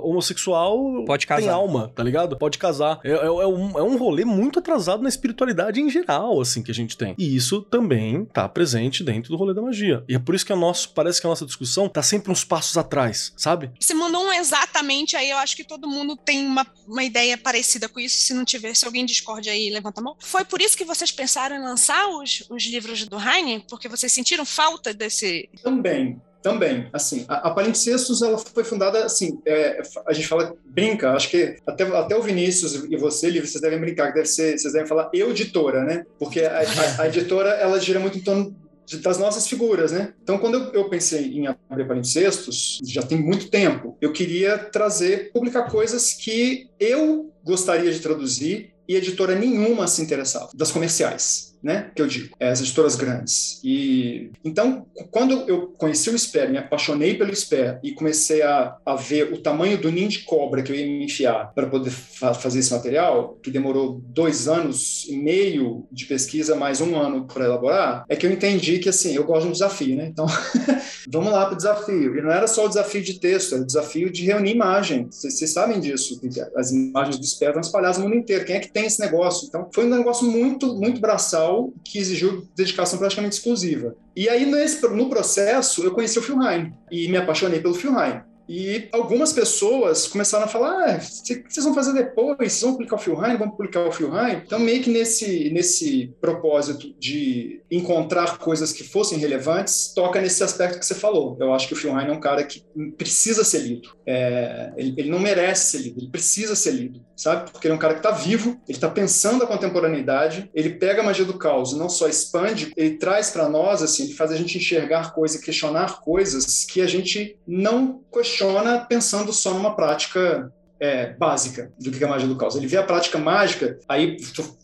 homossexual Pode tem casar. alma, tá ligado? Pode casar. É, é- é um, é um rolê muito atrasado na espiritualidade em geral, assim, que a gente tem. E isso também tá presente dentro do rolê da magia. E é por isso que a nosso, parece que a nossa discussão tá sempre uns passos atrás, sabe? Você mandou um exatamente aí, eu acho que todo mundo tem uma, uma ideia parecida com isso. Se não tiver, se alguém discorde aí, levanta a mão. Foi por isso que vocês pensaram em lançar os, os livros do Heine? Porque vocês sentiram falta desse. Também, também. Assim, a, a Palimpsestos, ela foi fundada, assim, é, a gente fala, brinca, acho que até, até o Vinícius e você, Livre, vocês devem brincar, que deve ser, vocês devem falar eu, editora, né? Porque a, a- a editora, ela gira muito em torno das nossas figuras, né? Então, quando eu, eu pensei em abrir Palimpsestos, já tem muito tempo, eu queria trazer, publicar coisas que eu gostaria de traduzir e editora nenhuma se interessava, das comerciais, né? Que eu digo, é, as editoras grandes. E então, quando eu conheci o Sper, me apaixonei pelo Sper e comecei a, a ver o tamanho do ninho de cobra que eu ia me enfiar para poder fa- fazer esse material, que demorou dois anos e meio de pesquisa, mais um ano para elaborar, é que eu entendi que assim, eu gosto de um desafio, né? Então, vamos lá para o desafio. E não era só o desafio de texto, era o desafio de reunir imagem. Vocês sabem disso. As imagens do Sper estão espalhadas no mundo inteiro. Quem é que tem esse negócio? Então, foi um negócio muito, muito braçal que exigiu dedicação praticamente exclusiva. E aí, nesse, no processo, eu conheci o Phil Heine e me apaixonei pelo Phil Heine. E algumas pessoas começaram a falar: ah, o que vocês vão fazer depois? Vocês vão publicar o Phil Heine? Vão publicar o Phil Heine? Então, meio que nesse, nesse propósito de encontrar coisas que fossem relevantes, toca nesse aspecto que você falou. Eu acho que o Phil Heine é um cara que precisa ser lido. É, ele, ele não merece ser lido, ele precisa ser lido, sabe? Porque ele é um cara que está vivo, ele está pensando a contemporaneidade, ele pega a magia do caos não só expande, ele traz para nós, assim, ele faz a gente enxergar coisas, questionar coisas que a gente não questiona pensando só numa prática é, básica do que é a magia do caos. Ele vê a prática mágica, aí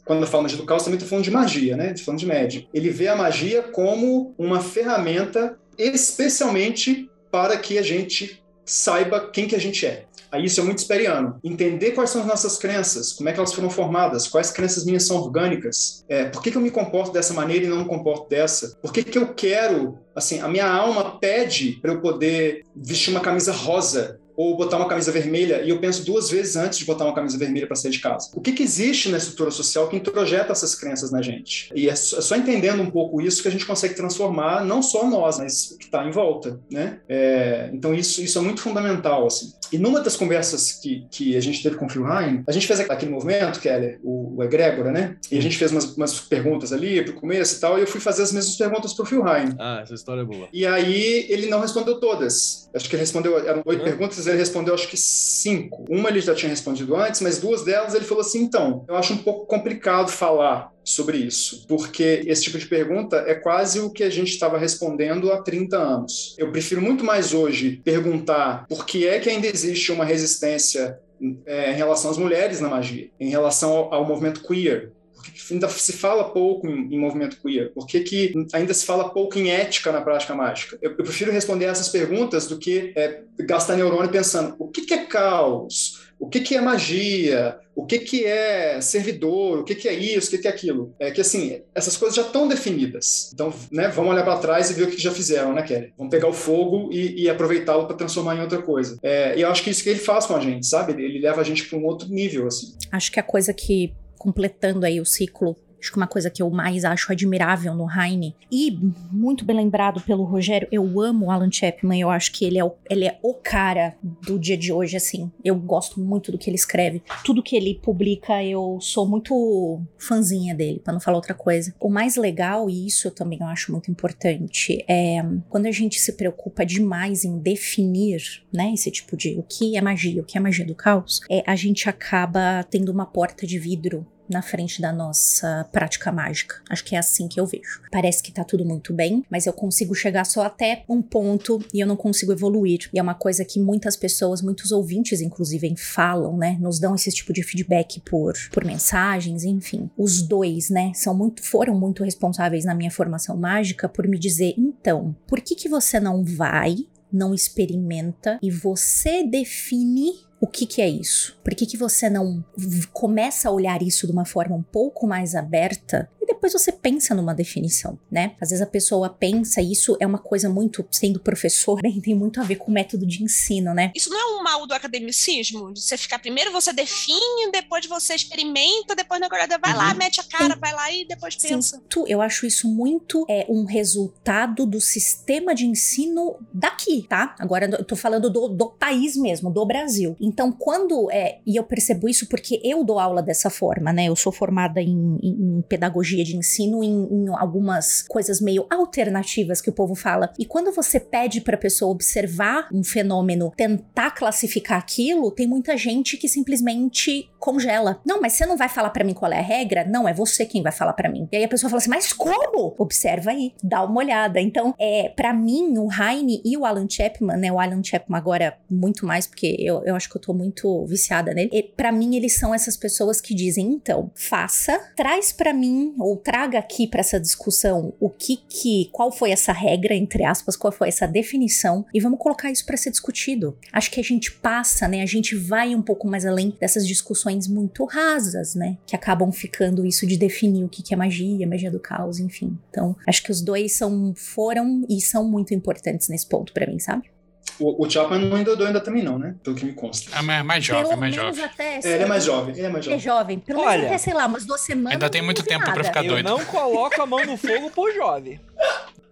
quando eu falo magia do caos, também estou falando de magia, né? Estou falando de média. Ele vê a magia como uma ferramenta especialmente para que a gente saiba quem que a gente é. Aí isso é muito esperiano. Entender quais são as nossas crenças, como é que elas foram formadas, quais crenças minhas são orgânicas, é, por que, que eu me comporto dessa maneira e não me comporto dessa, por que, que eu quero, assim, a minha alma pede para eu poder vestir uma camisa rosa ou botar uma camisa vermelha e eu penso duas vezes antes de botar uma camisa vermelha para sair de casa. O que, que existe na estrutura social que introjeta essas crenças na gente? E é só, é entendendo um pouco isso que a gente consegue transformar não só nós, mas o que está em volta, né? É, então isso, isso é muito fundamental, assim. E numa das conversas que, que a gente teve com o Phil Heine, a gente fez aquele movimento, Keller, o, o Egrégora, né? E a gente fez umas, umas perguntas ali pro começo e tal, e eu fui fazer as mesmas perguntas pro Phil Heine. Ah, essa história é boa. E aí ele não respondeu todas. Acho que ele respondeu, eram oito Hum. perguntas, ele respondeu acho que cinco. Uma ele já tinha respondido antes, mas duas delas ele falou assim: então, eu acho um pouco complicado falar sobre isso, porque esse tipo de pergunta é quase o que a gente estava respondendo há 30 anos. Eu prefiro muito mais hoje perguntar por que é que ainda existe uma resistência é, em relação às mulheres na magia, em relação ao, ao movimento queer, que ainda se fala pouco em movimento queer? Por que, que ainda se fala pouco em ética na prática mágica? Eu, eu prefiro responder essas perguntas do que é, gastar neurônio pensando o que, que é caos? O que, que é magia? O que, que é servidor? O que, que é isso? O que, que é aquilo? É que, assim, essas coisas já estão definidas. Então, né, vamos olhar para trás e ver o que já fizeram, né, Kelly? Vamos pegar o fogo e, e aproveitá-lo para transformar em outra coisa. É, e eu acho que isso que ele faz com a gente, sabe? Ele, leva a gente para um outro nível, assim. Acho que a coisa que, completando aí o ciclo, acho que uma coisa que eu mais acho admirável no Heine, e muito bem lembrado pelo Rogério, eu amo o Alan Chapman, eu acho que ele é, o, ele é o cara do dia de hoje, assim. Eu gosto muito do que ele escreve. Tudo que ele publica, eu sou muito fãzinha dele, pra não falar outra coisa. O mais legal, e isso eu também acho muito importante, é quando a gente se preocupa demais em definir, né, esse tipo de o que é magia, o que é magia do caos, é, a gente acaba tendo uma porta de vidro na frente da nossa prática mágica. Acho que é assim que eu vejo. Parece que tá tudo muito bem, mas eu consigo chegar só até um ponto e eu não consigo evoluir. E é uma coisa que muitas pessoas, muitos ouvintes, inclusive, falam, né? Nos dão esse tipo de feedback por, por mensagens, enfim. Os dois, né, são muito, foram muito responsáveis na minha formação mágica por me dizer, então, por que que você não vai não experimenta e você define o que, que é isso? Por que, que você não começa a olhar isso de uma forma um pouco mais aberta e depois você pensa numa definição, né? Às vezes a pessoa pensa, e isso é uma coisa muito, sendo professor, tem muito a ver com o método de ensino, né? Isso não é um mal do academicismo? De você ficar primeiro você define, depois você experimenta, depois na verdade vai uhum. lá, mete a cara, Sim. vai lá e depois pensa. Sim, tu, eu acho isso muito é um resultado do sistema de ensino daqui, tá? Agora eu tô falando do, do país mesmo, do Brasil. Então, quando é, e eu percebo isso porque eu dou aula dessa forma, né? Eu sou formada em, em, em pedagogia de ensino em, em, algumas coisas meio alternativas que o povo fala. E quando você pede para a pessoa observar um fenômeno, tentar classificar aquilo, tem muita gente que simplesmente congela. Não, mas você não vai falar para mim qual é a regra? Não, é você quem vai falar para mim. E aí a pessoa fala assim: "Mas como?" Observa aí, dá uma olhada. Então, é, para mim, o Heine e o Alan Chapman, né, o Alan Chapman agora muito mais porque eu, eu acho que eu tô muito viciada nele. Para mim, eles são essas pessoas que dizem: "Então, faça, traz para mim ou traga aqui para essa discussão o que que, qual foi essa regra entre aspas, qual foi essa definição e vamos colocar isso para ser discutido. Acho que a gente passa, né? A gente vai um pouco mais além dessas discussões muito rasas, né? Que acabam ficando isso de definir o que que é magia, magia do caos, enfim. Então, acho que os dois são foram e são muito importantes nesse ponto para mim, sabe? O, o Chapman não endoidou ainda também não, né? Pelo que me consta. É mais, mais jovem, Pelo mais jovem. Até, é, ele é mais jovem, ele é mais jovem. É jovem. Pelo Olha, menos até, sei lá, umas duas semanas. Ainda tem muito tempo para ficar doido. Eu não coloco a mão no fogo por jovem.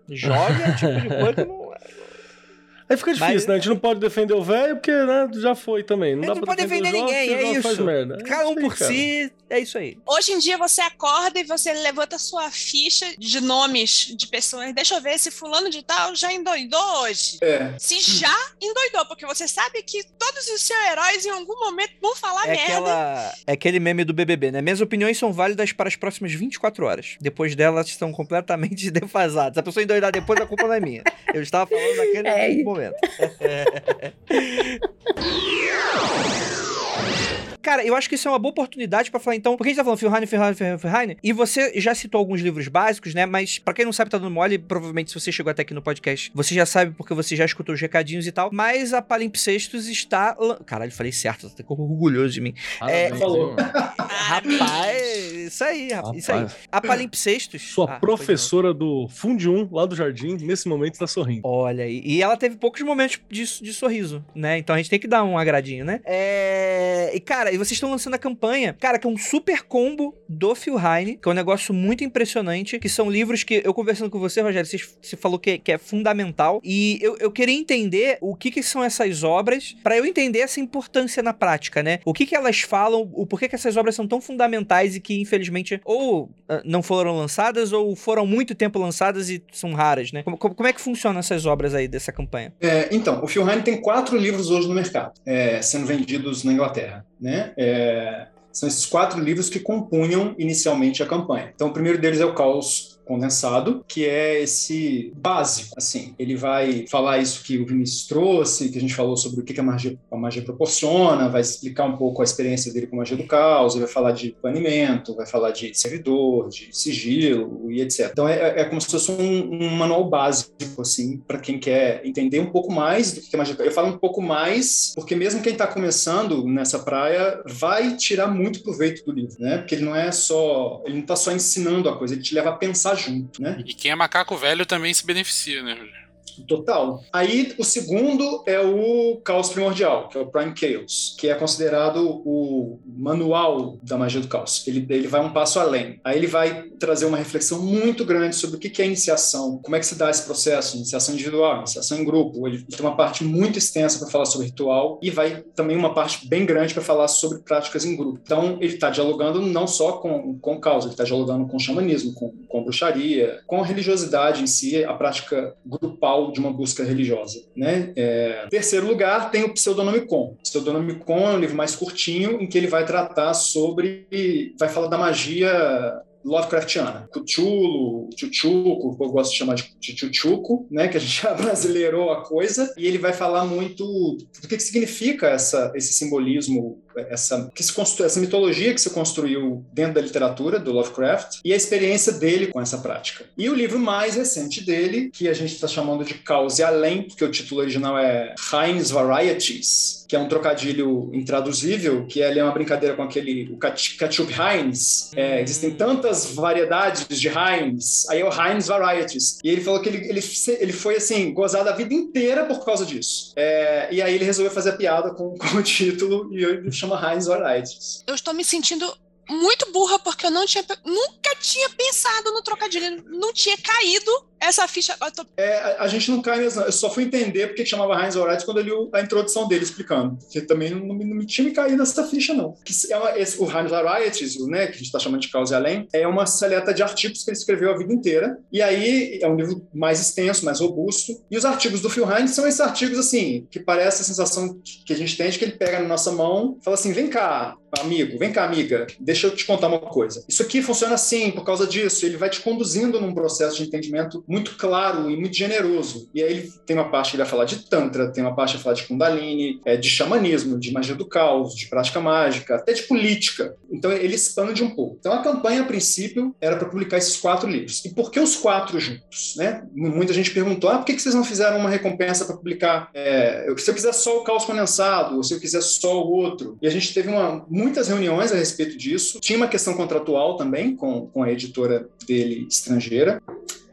Jovem é tipo de coisa que não... Aí fica difícil, Mas... né? A gente não pode defender o velho porque né, já foi também. Não, gente não pode defender, defender ninguém, é isso. Cada um por si, é isso aí. Hoje em dia você acorda e você levanta sua ficha de nomes de pessoas. Deixa eu ver se fulano de tal já endoidou hoje. É. Se já endoidou, porque você sabe que todos os seus heróis em algum momento vão falar é merda. Aquela, é aquele meme do BBB, né? Minhas opiniões são válidas para as próximas 24 horas. Depois delas estão completamente defasadas. Se a pessoa endoidar depois, a culpa não é minha. Eu estava falando naquele é. momento momento. Cara, eu acho que isso é uma boa oportunidade para falar, então, porque a gente tá falando Philheine, Philheine, Philheine, e você já citou alguns livros básicos, né? Mas para quem não sabe, tá dando mole, provavelmente se você chegou até aqui no podcast, você já sabe porque você já escutou os recadinhos e tal, mas a Palimpsestos está... Caralho, falei certo, até orgulhoso de mim. Ah, é... falou. Rapaz, isso aí, rapaz, isso aí. A Palimpsestos... Sua ah, professora do Fundi 1, lá do Jardim, nesse momento está sorrindo. Olha, e ela teve poucos momentos de, de sorriso, né? Então a gente tem que dar um agradinho, né? É... E, cara, e vocês estão lançando a campanha, cara, que é um super combo do Phil Heine, que é um negócio muito impressionante, que são livros que eu conversando com você, Rogério, você, você falou que, que, é fundamental, e eu, eu queria entender o que, que são essas obras, para eu entender essa importância na prática, né? O que, que elas falam, o porquê que essas obras são tão fundamentais e que, infelizmente, ou uh, não foram lançadas, ou foram muito tempo lançadas e são raras, né? Como, como é que funcionam essas obras aí dessa campanha? É, então, o Phil Heine tem quatro livros hoje no mercado, é, sendo vendidos na Inglaterra né? É, são esses quatro livros que compunham inicialmente a campanha. Então, o primeiro deles é o Caos condensado, que é esse básico, assim, ele vai falar isso que o Vinícius trouxe, que a gente falou sobre o que a magia, a magia proporciona, vai explicar um pouco a experiência dele com a magia do caos, vai falar de banimento, vai falar de servidor, de sigilo e etc. Então é, é como se fosse um, um manual básico, assim, para quem quer entender um pouco mais do que é magia. Eu falo um pouco mais, porque mesmo quem está começando nessa praia vai tirar muito proveito do livro, né? Porque ele não é só, ele não está só ensinando a coisa, ele te leva a pensar junto, né? E quem é macaco velho também se beneficia, né, Rogério? Total. Aí o segundo é o Caos Primordial, que é o Prime Chaos, que é considerado o manual da magia do caos. Ele, ele vai um passo além. Aí ele vai trazer uma reflexão muito grande sobre o que é iniciação, como é que se dá esse processo, iniciação individual, iniciação em grupo. Ele, ele tem uma parte muito extensa para falar sobre ritual e vai também uma parte bem grande para falar sobre práticas em grupo. Então ele está dialogando não só com, com caos, ele está dialogando com o xamanismo, com, com a bruxaria, com a religiosidade em si, a prática grupal de uma busca religiosa. Né? É... Terceiro lugar, tem o Pseudonomicon. Pseudonomicon é um livro mais curtinho, em que ele vai tratar sobre. vai falar da magia Lovecraftiana. Cthulhu, Chuchuco, eu gosto de chamar de Chuchuco, né, que a gente já brasileirou a coisa, e ele vai falar muito do que, que significa essa, esse simbolismo essa, que se constru, essa mitologia que se construiu dentro da literatura do Lovecraft e a experiência dele com essa prática. E o livro mais recente dele, que a gente está chamando de Caos e Além, porque o título original é Heinz Varieties, que é um trocadilho intraduzível, que é uma brincadeira com aquele o ketchup Heinz. É, existem tantas variedades de Heinz, aí é o Heinz Varieties. E ele falou que ele, ele, ele foi assim, gozado a vida inteira por causa disso. É, e aí ele resolveu fazer a piada com, com o título e eu chama Heinz Varieties. Eu estou me sentindo muito burra porque eu não tinha nunca tinha pensado no trocadilho, não tinha caído essa ficha. Tô... É, a, gente não cai mesmo. Eu só fui entender porque chamava Heinz Horizon quando eu li a introdução dele explicando. Porque também não, não, não, tinha me caído essa ficha, não. Que é uma, esse, o Heinz Varieties, né, que a gente está chamando de Causa e Além, é uma seleta de artigos que ele escreveu a vida inteira. E aí é um livro mais extenso, mais robusto. E os artigos do Phil Heinz são esses artigos, assim, que parece a sensação que a gente tem de que ele pega na nossa mão fala assim: vem cá, amigo, vem cá, amiga, deixa eu te contar uma coisa. Isso aqui funciona assim, por causa disso. Ele vai te conduzindo num processo de entendimento muito claro e muito generoso. E aí ele tem uma parte que ele vai falar de Tantra, tem uma parte que vai falar de Kundalini, é, de xamanismo, de magia do caos, de prática mágica, até de política. Então ele expande um pouco. Então a campanha, a princípio, era para publicar esses quatro livros. E por que os quatro juntos? Né? Muita gente perguntou: ah, por que vocês não fizeram uma recompensa para publicar? É, se eu quiser só o caos condensado, ou se eu quiser só o outro? E a gente teve uma, muitas reuniões a respeito disso. Tinha uma questão contratual também com, com a editora dele estrangeira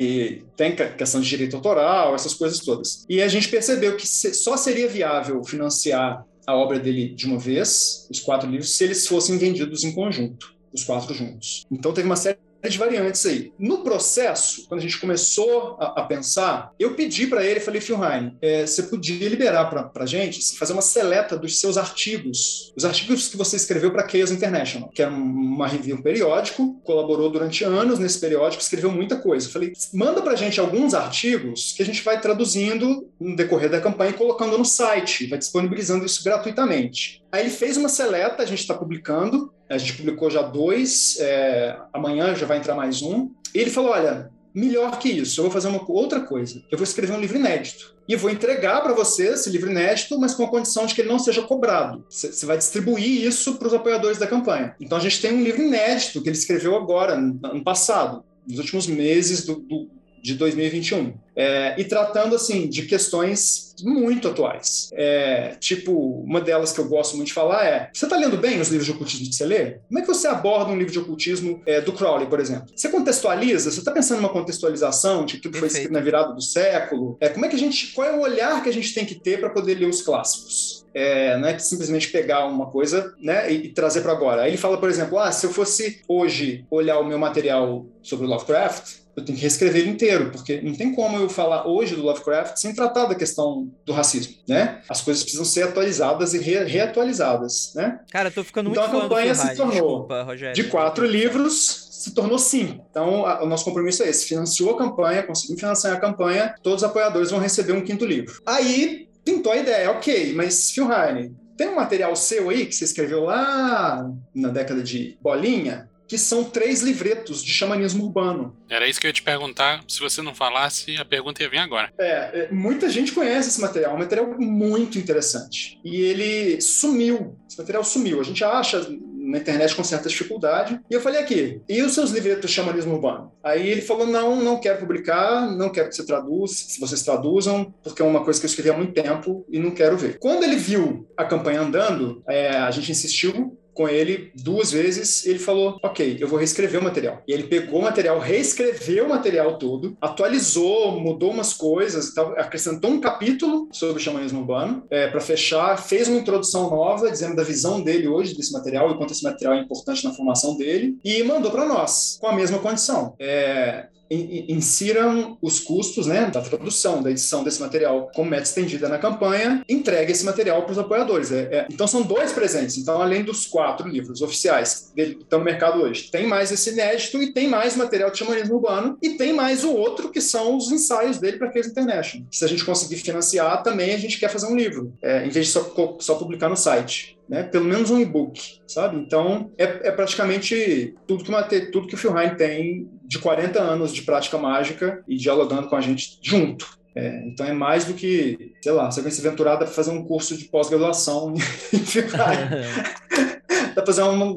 e tem questão de direito autoral, essas coisas todas. E a gente percebeu que só seria viável financiar a obra dele de uma vez, os quatro livros, se eles fossem vendidos em conjunto, os quatro juntos. Então teve uma série de variantes aí. No processo, quando a gente começou a, a pensar, eu pedi para ele, falei, Phil Heine, é, você podia liberar para a gente, fazer uma seleta dos seus artigos, os artigos que você escreveu para Chaos International, que era uma review um periódico, colaborou durante anos nesse periódico, escreveu muita coisa. Eu falei, manda para a gente alguns artigos que a gente vai traduzindo no decorrer da campanha e colocando no site, vai disponibilizando isso gratuitamente. Aí ele fez uma seleta, a gente está publicando, a gente publicou já dois, é, amanhã já vai entrar mais um. E ele falou: olha, melhor que isso, eu vou fazer uma outra coisa. Eu vou escrever um livro inédito. E vou entregar para você esse livro inédito, mas com a condição de que ele não seja cobrado. Você vai distribuir isso para os apoiadores da campanha. Então a gente tem um livro inédito que ele escreveu agora, no passado, nos últimos meses do, do de 2021. É, e tratando, assim, de questões muito atuais. É, tipo, uma delas que eu gosto muito de falar é: você está lendo bem os livros de ocultismo que você lê? Como é que você aborda um livro de ocultismo é, do Crowley, por exemplo? Você contextualiza? Você está pensando numa contextualização de tudo que foi escrito na virada do século? É, como é que a gente. Qual é o olhar que a gente tem que ter para poder ler os clássicos? É, não é simplesmente pegar uma coisa né, e, e trazer para agora. Aí ele fala, por exemplo, ah, se eu fosse hoje olhar o meu material sobre Lovecraft, eu tenho que reescrever ele inteiro, porque não tem como eu falar hoje do Lovecraft sem tratar da questão do racismo, né? As coisas precisam ser atualizadas e re reatualizadas, né? Cara, eu tô ficando muito Então a campanha se tornou Desculpa, de quatro livros se tornou cinco. Então, a, o nosso compromisso é esse: financiou a campanha, conseguiu financiar a campanha, todos os apoiadores vão receber um quinto livro. Aí pintou a ideia, ok, mas Phil Heine, tem um material seu aí que você escreveu lá na década de bolinha? Que são três livretos de xamanismo urbano. Era isso que eu ia te perguntar. Se você não falasse, a pergunta ia vir agora. É, é, muita gente conhece esse material, é um material muito interessante. E ele sumiu. Esse material sumiu. A gente acha na internet com certa dificuldade. E eu falei aqui, e os seus livretos de xamanismo urbano? Aí ele falou, não, não quero publicar, não quero que você traduza, se vocês traduzam, porque é uma coisa que eu escrevi há muito tempo e não quero ver. Quando ele viu a campanha andando, é, a gente insistiu com ele duas vezes, ele falou: Ok, eu vou reescrever o material. E ele pegou o material, reescreveu o material todo, atualizou, mudou umas coisas, acrescentou um capítulo sobre o xamanismo urbano é, para fechar, fez uma introdução nova, dizendo da visão dele hoje desse material e quanto esse material é importante na formação dele, e mandou para nós, com a mesma condição. É, insiram os custos né, da tradução, da edição desse material com meta estendida na campanha, entregue esse material para os apoiadores. É, é, então são dois presentes. Então, além dos quatro livros oficiais que estão no mercado hoje, tem mais esse inédito e tem mais material de xamanismo urbano e tem mais o outro que são os ensaios dele para Case International. Se a gente conseguir financiar, também a gente quer fazer um livro, é, em vez de só, só publicar no site né? Pelo menos um e-book, sabe? Então, é, é, praticamente tudo que, uma, tudo que o Phil Heine tem de 40 anos de prática mágica e dialogando com a gente junto. É, então é mais do que, sei lá, você vai se aventurar para fazer um curso de pós-graduação Heine. dá para fazer uma, uma,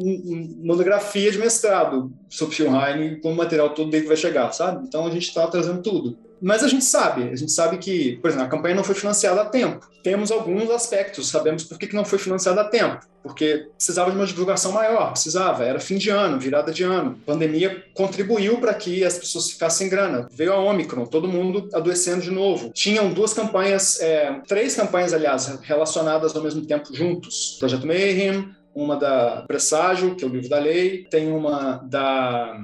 monografia de mestrado sobre Phil Heine com o material todo dele que vai chegar, sabe? Então a gente está trazendo tudo. Mas a gente sabe, a gente sabe que, por exemplo, a campanha não foi financiada a tempo. Temos alguns aspectos, sabemos por que não foi financiada a tempo. Porque precisava de uma divulgação maior, precisava, era fim de ano, virada de ano. A pandemia contribuiu para que as pessoas ficassem sem grana. Veio a Omicron, todo mundo adoecendo de novo. Tinham duas campanhas, é, três campanhas, aliás, relacionadas ao mesmo tempo juntos. Projeto Mayhem, uma da Presságio, que é o livro da lei, tem uma da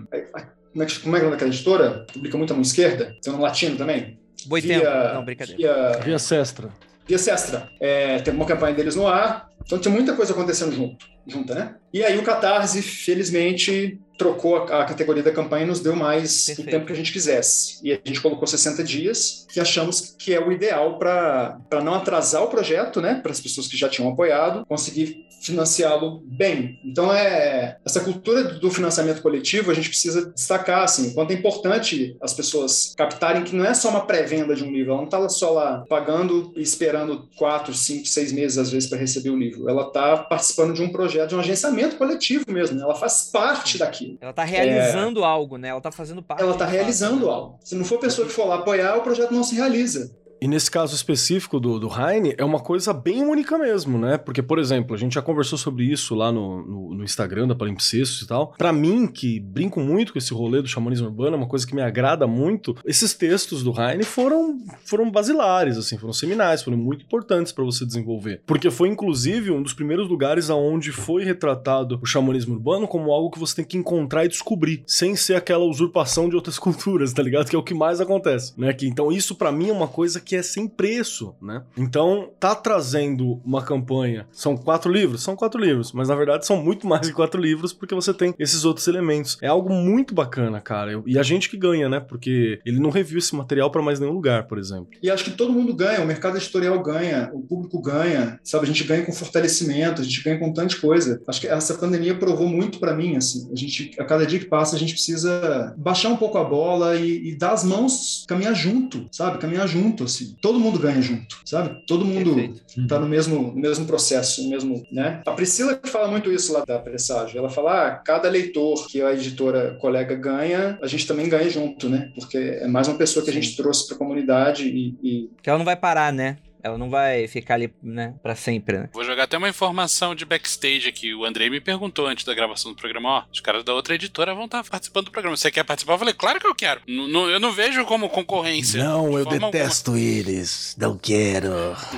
como é, que, como é que é daquela editora? Publica muito a mão esquerda. Tem um latino também. Boitempo. Via, não, brincadeira. Via, via Sestra. Via Sestra. É, tem uma campanha deles no ar. Então tem muita coisa acontecendo junto, junta, né? E aí o Catarse, felizmente, trocou a, a, categoria da campanha e nos deu mais Perfeito. o tempo que a gente quisesse. E a gente colocou 60 dias, que achamos que é o ideal para não atrasar o projeto, né, para as pessoas que já tinham apoiado, conseguir financiá-lo bem. Então, é essa cultura do financiamento coletivo, a gente precisa destacar, assim, quanto é importante as pessoas captarem que não é só uma pré-venda de um livro, ela não está só lá pagando e esperando quatro, cinco, seis meses, às vezes, para receber o livro. Ela está participando de um projeto, de um agenciamento coletivo mesmo, né? ela faz parte daquilo. Ela tá realizando é... algo, né? Ela tá fazendo parte. Ela tá realizando fato, algo. Se não for a pessoa que for lá apoiar, o projeto não se realiza. E nesse caso específico do, do Heine, é uma coisa bem única mesmo, né? Porque, por exemplo, a gente já conversou sobre isso lá no, no, no Instagram da Palimpsestos e tal. Para mim, que brinco muito com esse rolê do xamanismo urbano, é uma coisa que me agrada muito, esses textos do Heine foram, foram basilares, assim, foram seminais, foram muito importantes para você desenvolver. Porque foi, inclusive, um dos primeiros lugares aonde foi retratado o xamanismo urbano como algo que você tem que encontrar e descobrir, sem ser aquela usurpação de outras culturas, tá ligado? Que é o que mais acontece, né? Que, então, isso para mim é uma coisa que é sem preço, né? Então, tá trazendo uma campanha. São quatro livros? São quatro livros, mas na verdade são muito mais de quatro livros porque você tem esses outros elementos. É algo muito bacana, cara. E a gente que ganha, né? Porque ele não reviu esse material para mais nenhum lugar, por exemplo. E acho que todo mundo ganha, o mercado editorial ganha, o público ganha, sabe? A gente ganha com fortalecimento, a gente ganha com tanta coisa. Acho que essa pandemia provou muito para mim, assim. A gente, a cada dia que passa, a gente precisa baixar um pouco a bola e, e dar as mãos, caminhar junto, sabe? Caminhar junto, assim todo mundo ganha junto, sabe? Todo mundo está no mesmo, no mesmo processo, no mesmo, né? A Priscila que fala muito isso lá da Presságio, ela fala, ah, cada leitor que a editora colega ganha, a gente também ganha junto, né? Porque é mais uma pessoa que a gente trouxe para a comunidade e, e... Que ela não vai parar, né? Ela não vai ficar ali, né, pra sempre, né? Vou jogar até uma informação de backstage aqui. O Andrei me perguntou antes da gravação do programa, ó, os caras da outra editora vão estar participando do programa. Você quer participar? Eu falei, claro que eu quero. N eu não vejo como concorrência. Não, eu detesto alguma. eles. Não quero.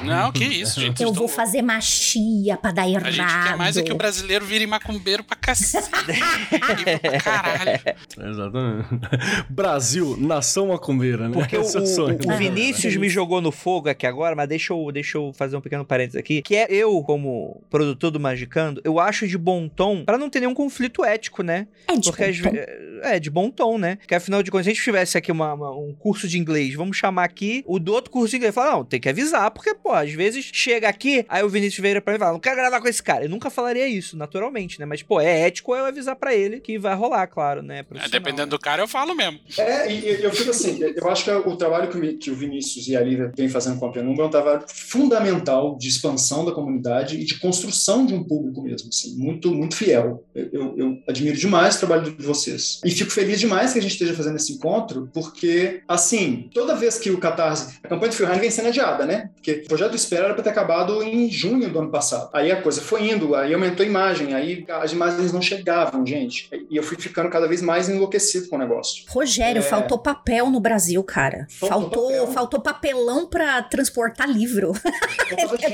Não, que isso, gente. Eu vou estão... fazer machia pra dar errado. A gente quer mais é que o brasileiro vire macumbeiro pra cacete. pra caralho. Exatamente. Brasil, nação macumbeira, né? Porque o, o, o Vinícius me jogou no fogo aqui agora, mas deixa eu, deixa eu fazer um pequeno parênteses aqui, que é eu, como produtor do Magicando, eu acho de bom tom, para não ter nenhum conflito ético, né? É de Porque bom tom. É, de bom tom, né? Porque afinal de contas, se a gente tivesse aqui uma, uma, um curso de inglês, vamos chamar aqui o do outro curso de inglês, falar, não, tem que avisar, porque, pô, às vezes chega aqui, aí o Vinícius vira pra mim e fala, não quero gravar com esse cara. Eu nunca falaria isso, naturalmente, né? Mas, pô, é ético eu avisar para ele que vai rolar, claro, né? É, dependendo do cara, eu falo mesmo. É, e eu fico assim, eu acho que o trabalho que o Vinícius e a Lívia vem fazendo com a Penumbra é um trabalho fundamental de expansão da comunidade e de construção de um público mesmo, assim, muito, muito fiel. Eu, eu, eu, admiro demais o trabalho de vocês. E fico feliz demais que a gente esteja fazendo esse encontro, porque, assim, toda vez que o Catarse... A campanha do Phil vem sendo adiada, né? Porque o projeto do Espera era para ter acabado em junho do ano passado. Aí a coisa foi indo, aí aumentou a imagem, aí as imagens não chegavam, gente. E eu fui ficando cada vez mais enlouquecido com o negócio. Rogério, é... faltou papel no Brasil, cara. Faltou, faltou, papel. faltou papelão para transportar livro.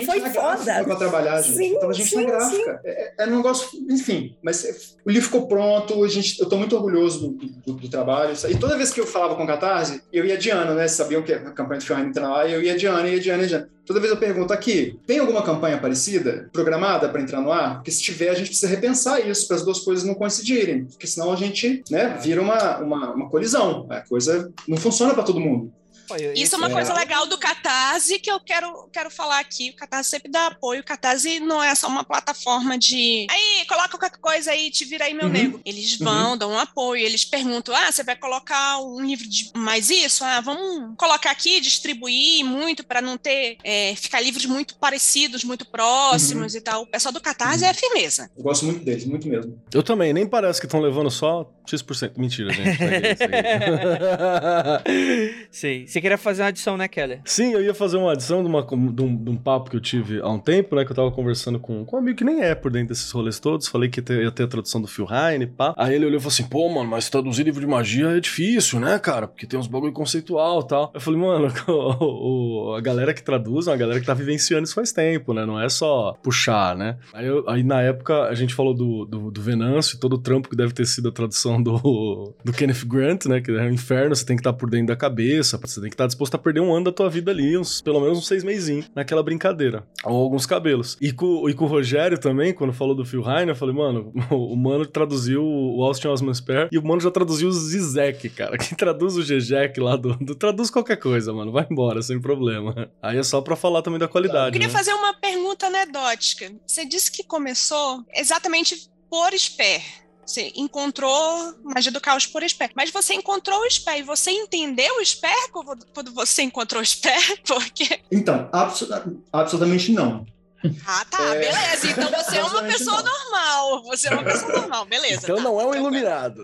Foi foda. Pra trabalhar, gente. Sim, Faltava gente sim, na gráfica. É, é, um negócio, enfim, mas o livro ficou pronto, a gente, eu tô muito orgulhoso do, do, do trabalho. E toda vez que eu falava com o Catarse, eu ia de ano, né? Sabiam que a campanha do Ferrari entrar lá, eu ia de ano, ia de ano, ia de ano. Toda vez eu pergunto aqui, tem alguma campanha parecida, programada para entrar no ar? Porque se tiver, a gente precisa repensar isso para as duas coisas não coincidirem, porque senão a gente né, vira uma, uma, uma colisão. A coisa não funciona para todo mundo. Isso é uma coisa legal do Catarse que eu quero, quero falar aqui. O Catarse sempre dá apoio. O Catarse não é só uma plataforma de. Aí, coloca qualquer coisa aí, te vira aí, meu uhum. nego. Eles vão, uhum. dão um apoio. Eles perguntam: ah, você vai colocar um livro de mais isso? Ah, vamos colocar aqui, distribuir muito para não ter. É, ficar livros muito parecidos, muito próximos uhum. e tal. O pessoal do Catarse é firmeza. Eu gosto muito deles, muito mesmo. Eu também, nem parece que estão levando só X%. Mentira, gente. Sim. Você queria fazer uma adição, né, Keller? Sim, eu ia fazer uma adição de, uma, de, um, de um papo que eu tive há um tempo, né? Que eu tava conversando com, com um amigo que nem é por dentro desses rolês todos. Falei que ia ter, ia ter a tradução do Phil Heine, pá. Aí ele olhou e falou assim: pô, mano, mas traduzir livro de magia é difícil, né, cara? Porque tem uns bagulho conceitual e tal. Eu falei, mano, o, o, a galera que traduz é uma galera que tá vivenciando isso faz tempo, né? Não é só puxar, né? Aí, eu, aí na época a gente falou do, do, do Venâncio, todo o trampo que deve ter sido a tradução do, do Kenneth Grant, né? Que é um inferno, você tem que estar tá por dentro da cabeça, você tem que estar tá disposto a perder um ano da tua vida ali, uns, pelo menos uns seis meizinhos, naquela brincadeira. Ou alguns cabelos. E com, e com o Rogério também, quando falou do Phil Heine, eu falei, mano, o, o mano traduziu o Austin Osman Spare e o mano já traduziu o Zizek, cara. Quem traduz o Zizek lá do, do, Traduz qualquer coisa, mano. Vai embora, sem problema. Aí é só pra falar também da qualidade. Eu queria né? fazer uma pergunta anedótica. Você disse que começou exatamente por Spare. Você encontrou magia do caos por Esper. Mas você encontrou o Esper e você entendeu o Esper quando você encontrou o Esper? Porque. Então, absolutamente não. Ah, tá, é... beleza. Então você é uma pessoa não. normal. Você é uma pessoa normal, beleza. Então tá, não é um iluminado.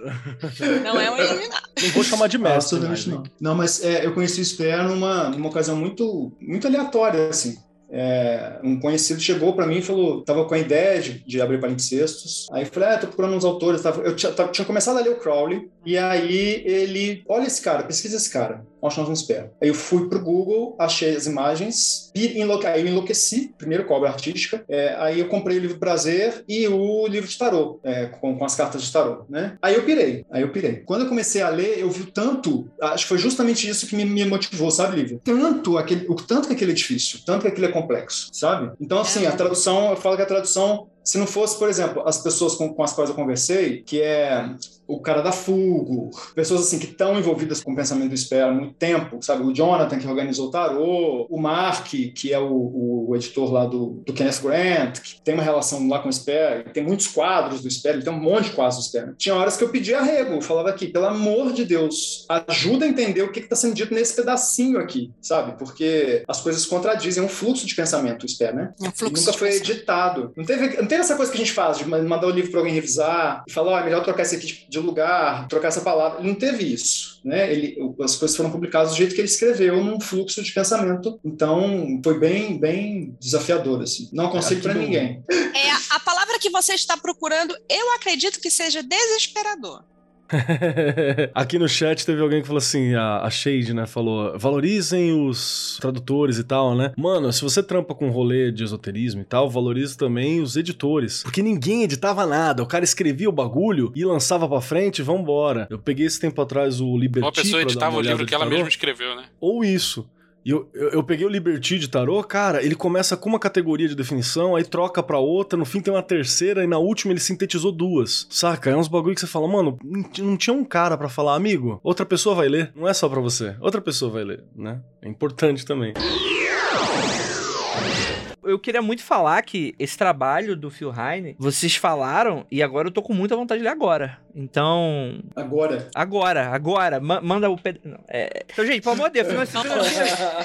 Não é um iluminado. Não vou chamar de mestre. Absolutamente não. Não, mas é, eu conheci o Esper numa, numa ocasião muito, muito aleatória, assim. É, um conhecido chegou para mim e falou, tava com a ideia de, de abrir palimpsestos. Aí eu falei, ah, tô procurando uns autores. Eu tinha, tinha começado a ler o Crowley, e aí ele, olha esse cara, pesquisa esse cara onde nós vamos Aí eu fui pro Google, achei as imagens, aí eu enlouqueci, primeiro com a obra artística, é, aí eu comprei o livro Prazer e o livro de tarô, é, com, com, as cartas de tarô, né? Aí eu pirei, aí eu pirei. Quando eu comecei a ler, eu vi tanto, acho que foi justamente isso que me, me motivou, sabe, Lívia? Tanto aquele, o tanto que aquele é difícil, tanto que aquele é complexo, sabe? Então, assim, a tradução, eu falo que a tradução se não fosse, por exemplo, as pessoas com, com, as quais eu conversei, que é o cara da Fugo, pessoas assim que estão envolvidas com o pensamento do Sper há muito tempo, sabe? O Jonathan, que organizou o Tarô, o Mark, que é o, o editor lá do, do, Kenneth Grant, que tem uma relação lá com o Sper, tem muitos quadros do Sper, ele tem um monte de quadros do Sper. Tinha horas que eu pedia arrego, eu falava aqui, pelo amor de Deus, ajuda a entender o que está sendo dito nesse pedacinho aqui, sabe? Porque as coisas contradizem, é um fluxo de pensamento o Sper, né? É um fluxo nunca foi editado. Não teve, não teve essa coisa que a gente faz, de mandar o livro para alguém revisar e falar, oh, é melhor trocar esse aqui de lugar, trocar essa palavra. Ele não teve isso, né? Ele, as coisas foram publicadas do jeito que ele escreveu, num fluxo de pensamento. Então, foi bem, bem desafiador, assim. Não aconselho para ninguém. É, a palavra que você está procurando, eu acredito que seja desesperador. Aqui no chat teve alguém que falou assim, a, a Shade, né, falou, valorizem os tradutores e tal, né? Mano, se você trampa com rolê de esoterismo e tal, valorize também os editores. Porque ninguém editava nada, o cara escrevia o bagulho e lançava pra frente e vambora. Eu peguei esse tempo atrás o Liberty Uma pessoa editava o livro que ela mesma escreveu, né? Ou isso. E eu, eu, eu, peguei o Liberty de tarô, cara, ele começa com uma categoria de definição, aí troca pra outra, no fim tem uma terceira, e na última ele sintetizou duas. Saca? É uns bagulho que você fala, mano, não tinha um cara para falar, amigo, outra pessoa vai ler. Não é só pra você, outra pessoa vai ler, né? É importante também eu queria muito falar que esse trabalho do Phil Heine, vocês falaram e agora eu tô com muita vontade de ler agora. Então. Agora. Agora, agora. Ma manda o PDF. É... Então, gente, pelo amor de Deus, financia,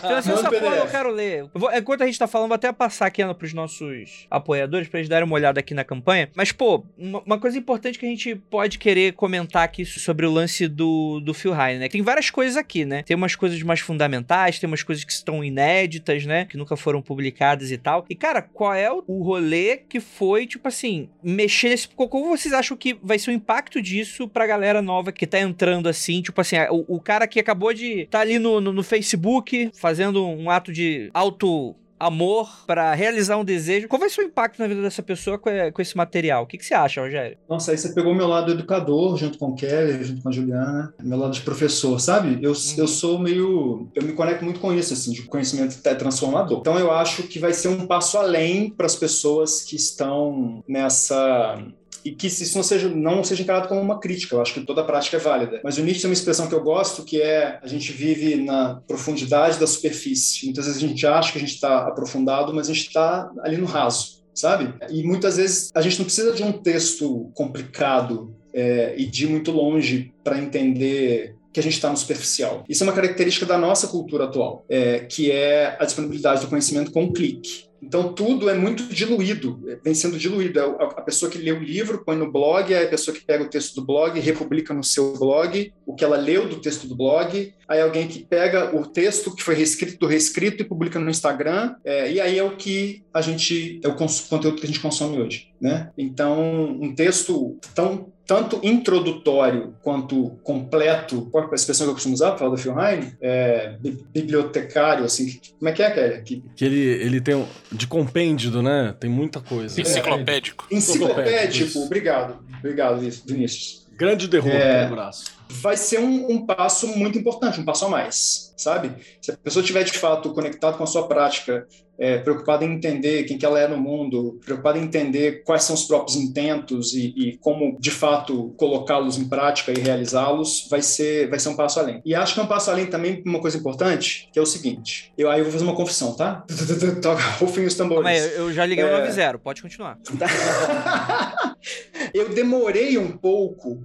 financia essa porra, eu quero ler. vou, enquanto a gente tá falando, vou até passar aqui Ana, pros nossos apoiadores pra eles darem uma olhada aqui na campanha. Mas, pô, uma, uma, coisa importante que a gente pode querer comentar aqui sobre o lance do, do Phil Heine, né? Tem várias coisas aqui, né? Tem umas coisas mais fundamentais, tem umas coisas que estão inéditas, né? Que nunca foram publicadas e tal. E, cara, qual é o rolê que foi, tipo assim, mexer nesse. Como vocês acham que vai ser o impacto disso pra galera nova que tá entrando assim? Tipo assim, o, o cara que acabou de tá ali no, no, no Facebook fazendo um ato de auto amor, pra realizar um desejo. Qual vai ser o impacto na vida dessa pessoa com, com esse material? O que, que você acha, Rogério? Nossa, aí você pegou meu lado educador, junto com o Kelly, junto com a Juliana, meu lado de professor, sabe? Eu, Uhum. eu sou meio. Eu me conecto muito com isso, assim, de conhecimento é transformador. Então eu acho que vai ser um passo além para as pessoas que estão nessa e que isso não seja, não seja encarado como uma crítica, eu acho que toda prática é válida. Mas o Nietzsche tem uma expressão que eu gosto, que é a gente vive na profundidade da superfície. Muitas vezes a gente acha que a gente está aprofundado, mas a gente está ali no raso, sabe? E muitas vezes a gente não precisa de um texto complicado é, e de muito longe para entender que a gente está no superficial. Isso é uma característica da nossa cultura atual, é, que é a disponibilidade do conhecimento com um clique. Então, tudo é muito diluído, vem sendo diluído. É A pessoa que lê o livro põe no blog, a pessoa que pega o texto do blog republica no seu blog o que ela leu do texto do blog, aí alguém que pega o texto que foi reescrito do reescrito e publica no Instagram, é, e aí é o que a gente, é o conteúdo que a gente consome hoje. Né? Então, um texto tão tanto introdutório quanto completo, qual é a expressão que eu costumo usar para falar do Phil Heine? É, bibliotecário, assim, como é que é, Kelly? Que, que ele, ele tem um, de compêndio, né? Tem muita coisa. Enciclopédico. É, enciclopédico, obrigado. Obrigado, Vinícius. Grande derrubo é, no braço. Vai ser um, um, passo muito importante, um passo a mais, sabe? Se a pessoa estiver de fato conectada com a sua prática, é, preocupada em entender quem que ela é no mundo, preocupada em entender quais são os próprios intentos e, e como de fato colocá-los em prática e realizá-los, vai ser, vai ser um passo além. E acho que é um passo além também uma coisa importante, que é o seguinte. Eu aí eu vou fazer uma confissão, tá? Toca rufem os tambores. Aí, eu já liguei o é... 90, pode continuar. eu demorei um pouco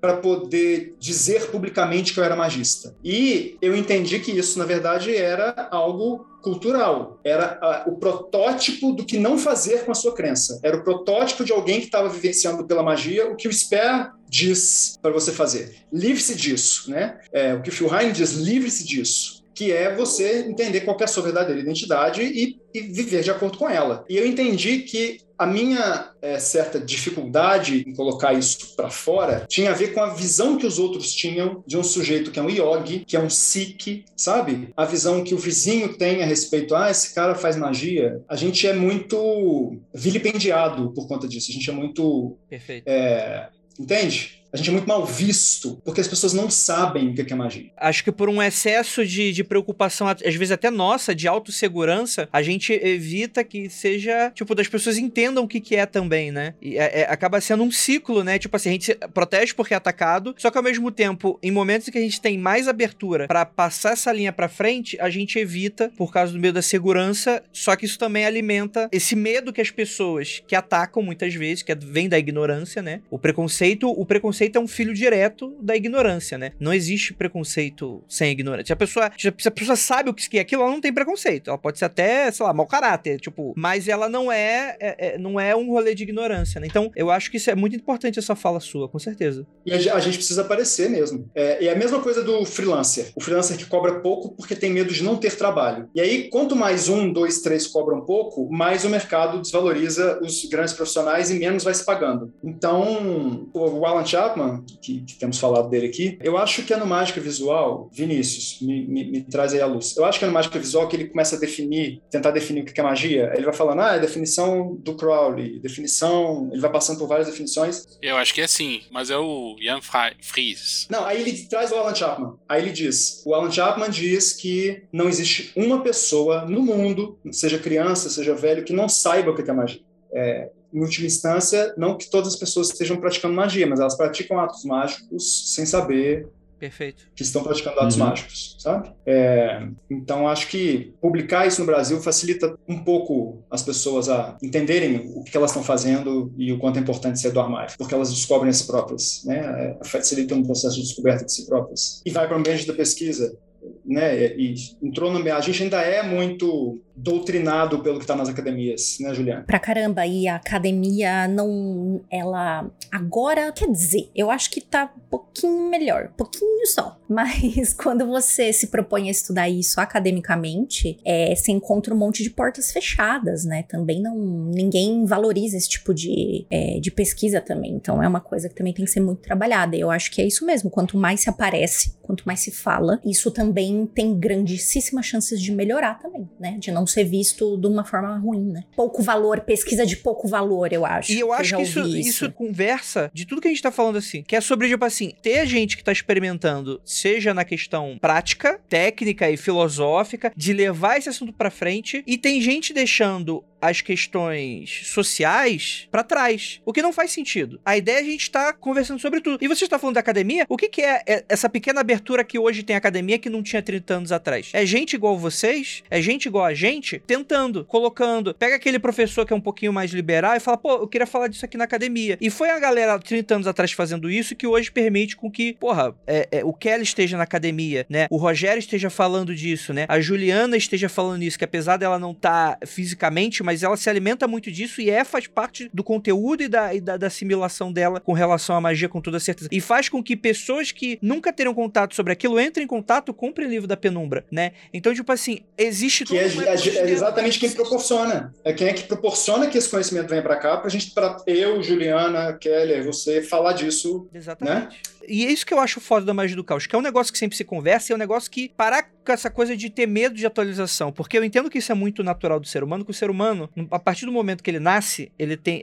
para poder dizer publicamente que eu era magista. E eu entendi que isso, na verdade, era algo cultural. Era uh, o protótipo do que não fazer com a sua crença. Era o protótipo de alguém que estava vivenciando pela magia o que o Sper diz para você fazer. Livre-se disso, né? É, o que o Phil Heine diz, livre-se disso que é você entender qual é a sua verdadeira identidade e, e, viver de acordo com ela. E eu entendi que a minha é, certa dificuldade em colocar isso para fora tinha a ver com a visão que os outros tinham de um sujeito que é um yogi, que é um sikh, sabe? A visão que o vizinho tem a respeito, ah, esse cara faz magia. A gente é muito vilipendiado por conta disso. A gente é muito... Perfeito. É, entende? A gente é muito mal visto, porque as pessoas não sabem o que é magia. Acho que por um excesso de, de preocupação, às vezes até nossa, de autossegurança, a gente evita que seja, tipo, das pessoas entendam o que, que é também, né? E é, é, acaba sendo um ciclo, né? Tipo assim, a gente protege porque é atacado, só que ao mesmo tempo, em momentos em que a gente tem mais abertura para passar essa linha para frente, a gente evita por causa do medo da segurança, só que isso também alimenta esse medo que as pessoas que atacam muitas vezes, que vem da ignorância, né? O preconceito, o preconceito preconceito é um filho direto da ignorância, né? Não existe preconceito sem ignorância. Se a pessoa, se a pessoa sabe o que é aquilo, ela não tem preconceito. Ela pode ser até, sei lá, mau caráter, tipo, mas ela não é, é, é não é um rolê de ignorância, né? Então, eu acho que isso é muito importante essa fala sua, com certeza. E a, gente precisa aparecer mesmo. É, e é a mesma coisa do freelancer. O freelancer que cobra pouco porque tem medo de não ter trabalho. E aí, quanto mais um, dois, três cobram pouco, mais o mercado desvaloriza os grandes profissionais e menos vai se pagando. Então, o Alan Chapman que, que, temos falado dele aqui, eu acho que é no Mágica Visual, Vinícius, me, me, me, traz aí a luz. Eu acho que é no Mágica Visual que ele começa a definir, tentar definir o que é magia. Ele vai falando, ah, é definição do Crowley, definição, ele vai passando por várias definições. Eu acho que é sim, mas é o Jan Fries. Não, aí ele traz o Alan Chapman. Aí ele diz, o Alan Chapman diz que não existe uma pessoa no mundo, seja criança, seja velho, que não saiba o que é magia. É, em última instância, não que todas as pessoas estejam praticando magia, mas elas praticam atos mágicos sem saber Perfeito. que estão praticando atos uhum. mágicos, sabe? É, então, acho que publicar isso no Brasil facilita um pouco as pessoas a entenderem o que elas estão fazendo e o quanto é importante ser do armário, porque elas descobrem a si próprias, né? É, facilita um processo de descoberta de si próprias. E vai para o ambiente da pesquisa, né? E entrou no a gente ainda é muito doutrinado pelo que está nas academias, né, Juliana? Pra caramba, e a academia não. Ela. Agora, quer dizer, eu acho que tá um pouquinho melhor, pouquinho só. Mas quando você se propõe a estudar isso academicamente, é, você encontra um monte de portas fechadas, né? Também não. Ninguém valoriza esse tipo de, é, de pesquisa também. Então é uma coisa que também tem que ser muito trabalhada. Eu acho que é isso mesmo. Quanto mais se aparece, quanto mais se fala, isso também tem grandíssimas chances de melhorar também, né? De não ser visto de uma forma ruim, né? Pouco valor, pesquisa de pouco valor, eu acho. E eu acho já que isso, ouvi isso conversa de tudo que a gente tá falando assim. Que é sobre, tipo assim, ter gente que tá experimentando, seja na questão prática, técnica e filosófica, de levar esse assunto pra frente, e tem gente deixando as questões sociais pra trás, o que não faz sentido. A ideia é a gente estar conversando sobre tudo. E você está falando da academia? O que, que é é essa pequena abertura que hoje tem academia que não tinha 30 anos atrás? É gente igual vocês? É gente igual a gente? Tentando, colocando. Pega aquele professor que é um pouquinho mais liberal e fala, pô, eu queria falar disso aqui na academia. E foi a galera 30 anos atrás fazendo isso que hoje permite com que, porra, é, é, o Kelly esteja na academia, né? O Rogério esteja falando disso, né? A Juliana esteja falando isso, que apesar dela não estar fisicamente, mas ela se alimenta muito disso e é, faz parte do conteúdo e da, e da, da assimilação dela com relação à magia, com toda certeza. E faz com que pessoas que nunca teriam contato sobre aquilo entrem em contato, comprem livro da penumbra, né? Então, tipo assim, existe Que é, é- é exatamente quem proporciona. É quem é que proporciona que esse conhecimento venha para cá, pra gente, pra eu, Juliana, Keller, você, falar disso. Exatamente. E é isso que eu acho foda da magia do caos, que é um negócio que sempre se conversa e é um negócio que parar com essa coisa de ter medo de atualização, porque eu entendo que isso é muito natural do ser humano, que o ser humano, a partir do momento que ele nasce, ele tem,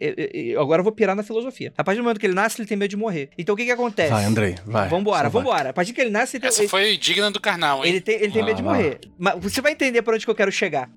agora eu vou pirar na filosofia. A partir do momento que ele nasce, ele tem medo de morrer. Então o que que acontece? Vai, Andrei, vai. Vambora, vai. vambora. A partir que ele nasce, ele tem, Essa ele- foi digna do carnal, hein? ele tem, ele tem Ah, medo de vai. morrer. Mas você vai entender por onde que eu quero chegar.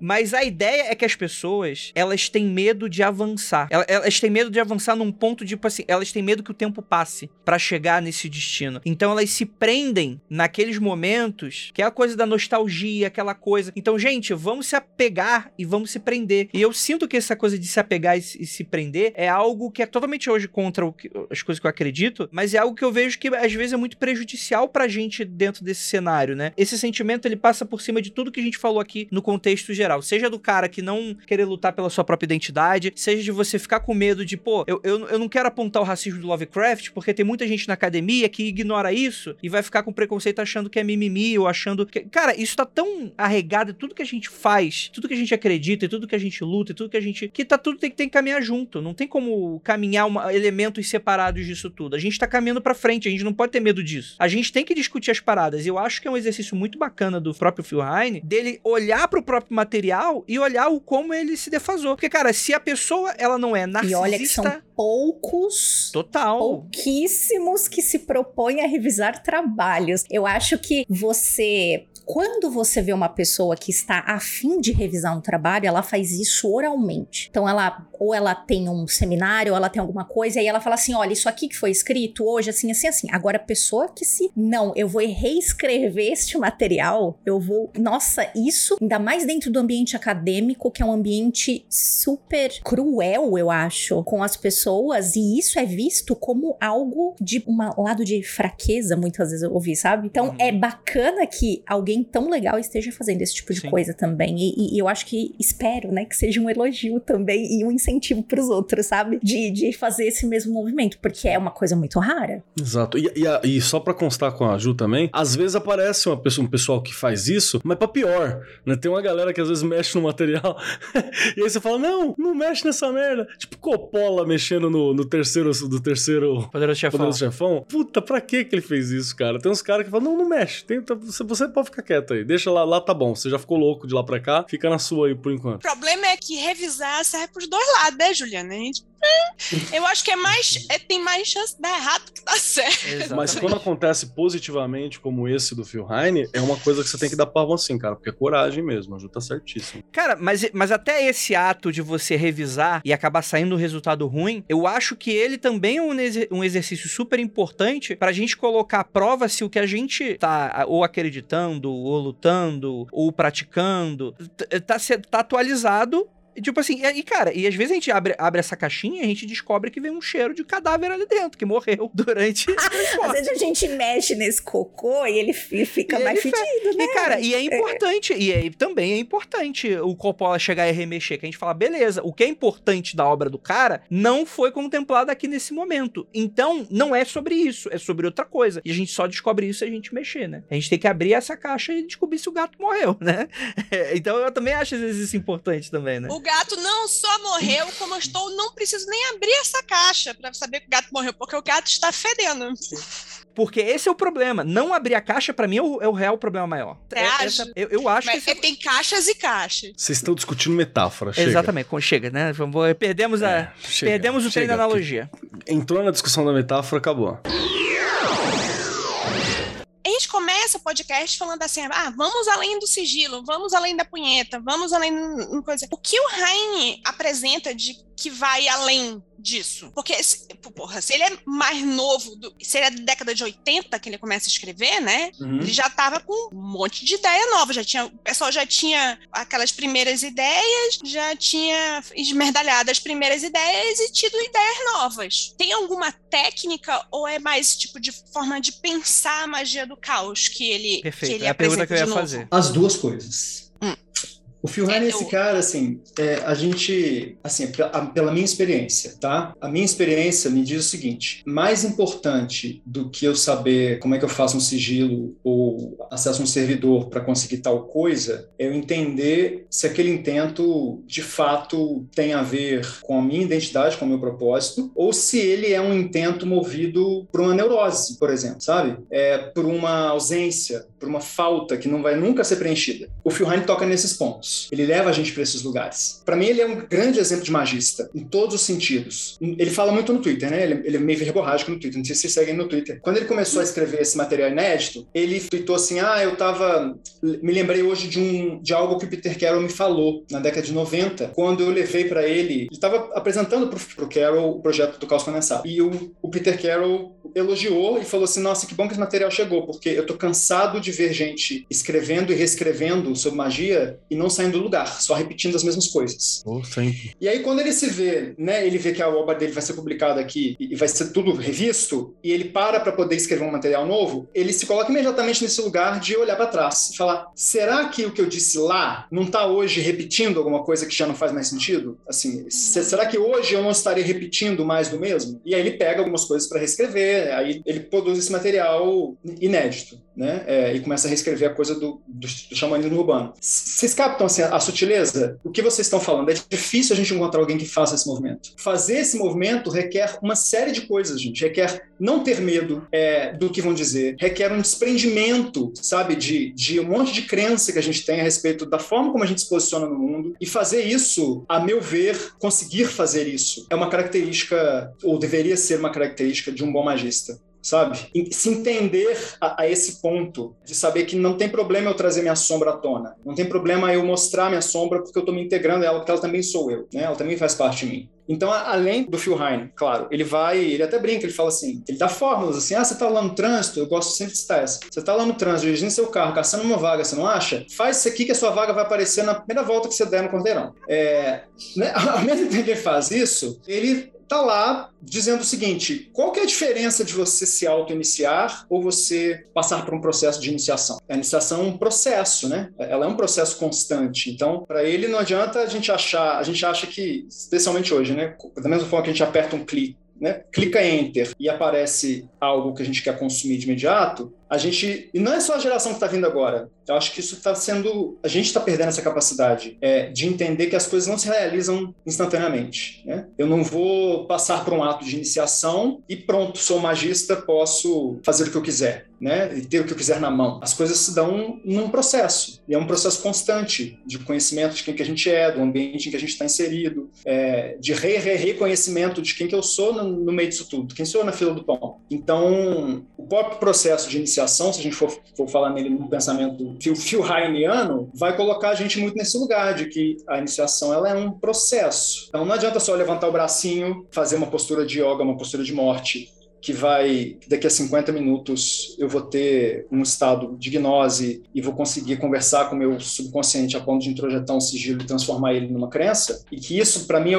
Mas a ideia é que as pessoas, elas têm medo de avançar. Ela- Elas têm medo de avançar num ponto de, tipo assim, elas têm medo que o tempo passe pra chegar nesse destino. Então elas se prendem naqueles momentos, que é a coisa da nostalgia, aquela coisa. Então, gente, vamos se apegar e vamos se prender. E eu sinto que essa coisa de se apegar e se, prender é algo que é totalmente hoje contra que- as coisas que eu acredito, mas é algo que eu vejo que às vezes é muito prejudicial pra gente dentro desse cenário, né? Esse sentimento ele passa por cima de tudo que a gente falou aqui no contexto geral. Seja do cara que não querer lutar pela sua própria identidade, seja de você ficar com medo de, pô, eu, eu, eu não quero apontar o racismo do Lovecraft, porque tem muita gente na academia que ignora isso e vai ficar com preconceito achando que é mimimi ou achando que. Cara, isso tá tão arregado tudo que a gente faz, tudo que a gente acredita e tudo que a gente luta e tudo que a gente. que tá tudo tem, tem que caminhar junto. Não tem como caminhar uma- elementos separados disso tudo. A gente tá caminhando pra frente, a gente não pode ter medo disso. A gente tem que discutir as paradas. Eu acho que é um exercício muito bacana do próprio Phil Heine, dele olhar pro próprio material e olhar o como ele se defasou. Porque, cara, se a pessoa ela não é E narcisista. olha que são poucos Total. pouquíssimos que se propõem a revisar trabalhos. Eu acho que você. Quando você vê uma pessoa que está afim de revisar um trabalho, ela faz isso oralmente. Então, ela ou ela tem um seminário, ou ela tem alguma coisa, e aí ela fala assim: olha, isso aqui que foi escrito hoje, assim, assim, assim. Agora, a pessoa que se. Não, eu vou reescrever este material, eu vou. Nossa, isso, ainda mais dentro do ambiente acadêmico, que é um ambiente super cruel, eu acho, com as pessoas, e isso é visto como algo de um lado de fraqueza, muitas vezes eu ouvi, sabe? Então Uhum. é bacana que alguém tão legal esteja fazendo esse tipo de Sim. coisa também. E, e- eu acho que espero, né, que seja um elogio também e um incentivo pros outros, sabe? De, de fazer esse mesmo movimento, porque é uma coisa muito rara. Exato. E, e a- e só pra constar com a Ju também, às vezes aparece uma pessoa, um pessoal que faz isso, mas pra pior, né? Tem uma galera que às vezes mexe no material e aí você fala, não, não mexe nessa merda. Tipo Coppola mexendo no, no terceiro, do terceiro Poderoso chefão. Poderoso Chefão. Puta, pra que que ele fez isso, cara? Tem uns caras que falam, não, não mexe. Tem- você, você pode ficar quieto aí. Deixa lá, lá tá bom. Você já ficou louco de lá pra cá. Fica na sua aí por O enquanto. problema é que revisar serve pros dois lados, né, Juliana? A gente, eu acho que é mais, é, tem mais chance de dar errado que dar certo. Exatamente. Mas quando acontece positivamente, como esse do Phil Heine, é uma coisa que você tem que dar pavão assim, cara, porque é coragem mesmo. A Ju tá certíssimo. Cara, mas, mas até esse ato de você revisar e acabar saindo um resultado ruim, eu acho que ele também é um, um exercício super importante pra gente colocar à prova se o que a gente tá ou acreditando, ou lutando, ou praticando, tá, tá atualizado E, Tipo assim, e, e, cara, e às vezes a gente abre, abre essa caixinha e a gente descobre que vem um cheiro de cadáver ali dentro, que morreu durante o Às vezes a gente mexe nesse cocô e ele fi- fica E mais ele fe- fedido, né? E, cara, e é importante, e aí também é importante o Coppola chegar e remexer, que a gente fala, beleza, o que é importante da obra do cara não foi contemplado aqui nesse momento. Então, não é sobre isso, é sobre outra coisa. E a gente só descobre isso se a gente mexer, né? A gente tem que abrir essa caixa e descobrir se o gato morreu, né? então eu também acho às vezes isso importante também, né? O gato não só morreu, como eu estou, não preciso nem abrir essa caixa para saber que o gato morreu, porque o gato está fedendo. Porque esse é o problema. Não abrir a caixa, pra mim, é o, é o real problema maior. Você É- acha? eu, eu acho que Mas esse é, tem caixas e caixas. Vocês estão discutindo metáfora, chega. Exatamente, chega, né? Vamos- Perdemos, a, É, chega, perdemos o trem chega, da analogia. Entrou na discussão da metáfora, acabou. A gente começa o podcast falando assim: ah, vamos além do sigilo, vamos além da punheta, vamos além da coisa. O que o Heine apresenta de que vai além disso? Porque, se- porra, se ele é mais novo, do- se ele é da década de 80 que ele começa a escrever, né? Uhum. Ele já tava com um monte de ideia nova, já tinha, o pessoal já tinha aquelas primeiras ideias, já tinha esmerdalhado as primeiras ideias e tido ideias novas. Tem alguma técnica ou é mais tipo de forma de pensar a magia do caos que ele Perfeito, que ele é a pergunta que eu ia fazer. As duas coisas. O Phil Heine é esse Eu- cara, assim, é, a gente, assim, pela minha experiência, tá? A minha experiência me diz o seguinte: mais importante do que eu saber como é que eu faço um sigilo ou acesso um servidor para conseguir tal coisa, é eu entender se aquele intento de fato tem a ver com a minha identidade, com o meu propósito, ou se ele é um intento movido por uma neurose, por exemplo, sabe? É por uma ausência, por uma falta que não vai nunca ser preenchida. O Phil Heine toca nesses pontos. Ele leva a gente para esses lugares. Para mim, ele é um grande exemplo de magista, em todos os sentidos. Ele fala muito no Twitter, né? Ele, ele é meio verborrágico no Twitter. Não sei se vocês seguem no Twitter. Quando ele começou a escrever esse material inédito, ele tweetou assim: Ah, eu tava. Me lembrei hoje de, um, de algo que o Peter Carroll me falou na década de 90, quando eu levei para ele. Ele estava apresentando pro, pro Carroll o projeto do Caos Condensado. E o, o Peter Carroll elogiou e falou assim: Nossa, que bom que esse material chegou, porque eu tô cansado de ver gente escrevendo e reescrevendo sobre magia e não saindo do lugar, só repetindo as mesmas coisas. Sempre. E aí, quando ele se vê, né, ele vê que a obra dele vai ser publicada aqui e vai ser tudo revisto, e ele para para poder escrever um material novo, ele se coloca imediatamente nesse lugar de olhar para trás e falar: será que o que eu disse lá não está hoje repetindo alguma coisa que já não faz mais sentido? Assim, se- será que hoje eu não estaria repetindo mais do mesmo? E aí ele pega algumas coisas para reescrever, aí ele produz esse material inédito, né? É, e começa a reescrever a coisa do, do, do xamanismo urbano. Vocês captam assim, a sutileza? O que vocês estão falando? É difícil a gente encontrar alguém que faça esse movimento. Fazer esse movimento requer uma série de coisas, gente. Requer não ter medo é, do que vão dizer, requer um desprendimento, sabe, de, de um monte de crença que a gente tem a respeito da forma como a gente se posiciona no mundo. E fazer isso, a meu ver, conseguir fazer isso, é uma característica, ou deveria ser uma característica de um bom magista sabe? Se entender a, a, esse ponto de saber que não tem problema eu trazer minha sombra à tona, não tem problema eu mostrar minha sombra porque eu estou me integrando a ela, porque ela também sou eu, né? Ela também faz parte de mim. Então, além do Phil Heine, claro, ele vai, ele até brinca, ele fala assim, ele dá fórmulas assim, ah, você tá lá no trânsito, eu gosto sempre de citar essa, você tá lá no trânsito, dirigindo seu carro, caçando uma vaga, você não acha? Faz isso aqui que a sua vaga vai aparecer na primeira volta que você der no cordeirão. É, né? Ao mesmo tempo que ele faz isso, ele tá lá dizendo o seguinte: qual que é a diferença de você se auto-iniciar ou você passar por um processo de iniciação? A iniciação é um processo, né? Ela é um processo constante. Então, para ele não adianta a gente achar, a gente acha que, especialmente hoje, né? Da mesma forma que a gente aperta um clique né? clica enter e aparece algo que a gente quer consumir de imediato, a gente. E não é só a geração que está vindo agora. Eu acho que isso está sendo. A gente está perdendo essa capacidade é, de entender que as coisas não se realizam instantaneamente. Né? Eu não vou passar por um ato de iniciação e pronto, sou magista, posso fazer o que eu quiser. Né? E ter o que eu quiser na mão. As coisas se dão num processo, e é um processo constante de conhecimento de quem que a gente é, do ambiente em que a gente está inserido, é, de re, re, reconhecimento de quem que eu sou no, no, meio disso tudo, quem sou na fila do pão. Então, o próprio processo de iniciação, se a gente for, for falar nele no pensamento Phil Heineano, vai colocar a gente muito nesse lugar de que a iniciação ela é um processo. Então, não adianta só levantar o bracinho, fazer uma postura de yoga, uma postura de morte, que vai, daqui a 50 minutos eu vou ter um estado de gnose e vou conseguir conversar com o meu subconsciente a ponto de introjetar um sigilo e transformar ele numa crença, e que isso, para mim, é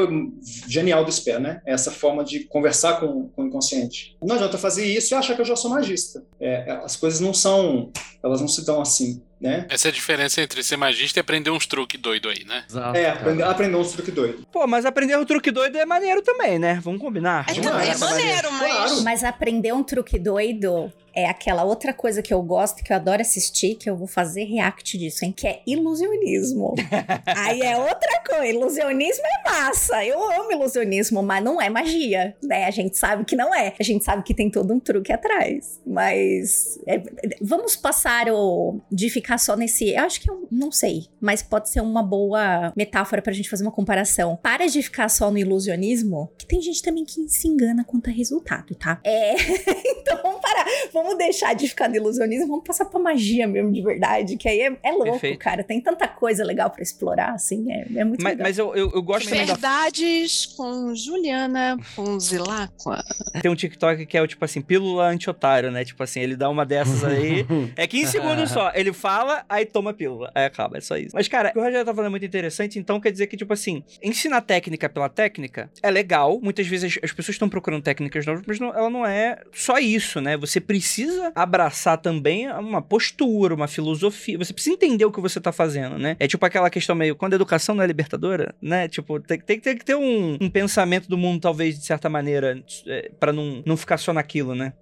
genial do SPE, né? É essa forma de conversar com, com o inconsciente. Não adianta fazer isso e achar que eu já sou magista. É, as coisas não são, elas não se dão assim né? Essa é a diferença entre ser magista e aprender uns truques doido aí, né? Exato, é, aprender, aprender uns truques doido. Pô, mas aprender um truque doido é maneiro também, né? Vamos combinar. É, também é maneiro, mas... Claro. Mas aprender um truque doido é aquela outra coisa que eu gosto, que eu adoro assistir, que eu vou fazer react disso, hein? Que é ilusionismo. Aí é outra coisa. Ilusionismo é massa. Eu amo ilusionismo, mas não é magia, né? A gente sabe que não é. A gente sabe que tem todo um truque atrás. Mas é, vamos passar o de ficar só nesse. Eu acho que eu não sei, mas pode ser uma boa metáfora pra gente fazer uma comparação. Para de ficar só no ilusionismo, que tem gente também que se engana quanto a resultado, tá? É. então vamos parar. Vamos vamos deixar de ficar no ilusionismo, vamos passar pra magia mesmo, de verdade, que aí é, é louco, Perfeito. cara. Tem tanta coisa legal para explorar, assim, é, é muito mas, legal. Mas eu, eu, eu gosto Verdades da... com Juliana Ponzilacqua. Tem um TikTok que é o tipo assim, pílula anti-otário, né? Tipo assim, ele dá uma dessas aí, é 15 segundos só. Ele fala, aí toma a pílula. Aí acaba, é só isso. Mas, cara, o que o Rogério tá falando é muito interessante, então quer dizer que, tipo assim, ensinar técnica pela técnica é legal. Muitas vezes as pessoas estão procurando técnicas novas, mas não, ela não é só isso, né? Você precisa precisa abraçar também uma postura, uma filosofia. Você precisa entender o que você tá fazendo, né? É tipo aquela questão meio, quando a educação não é libertadora, né? Tipo, tem, tem, tem que ter um, um, pensamento do mundo, talvez, de certa maneira, é, para não, não ficar só naquilo, né?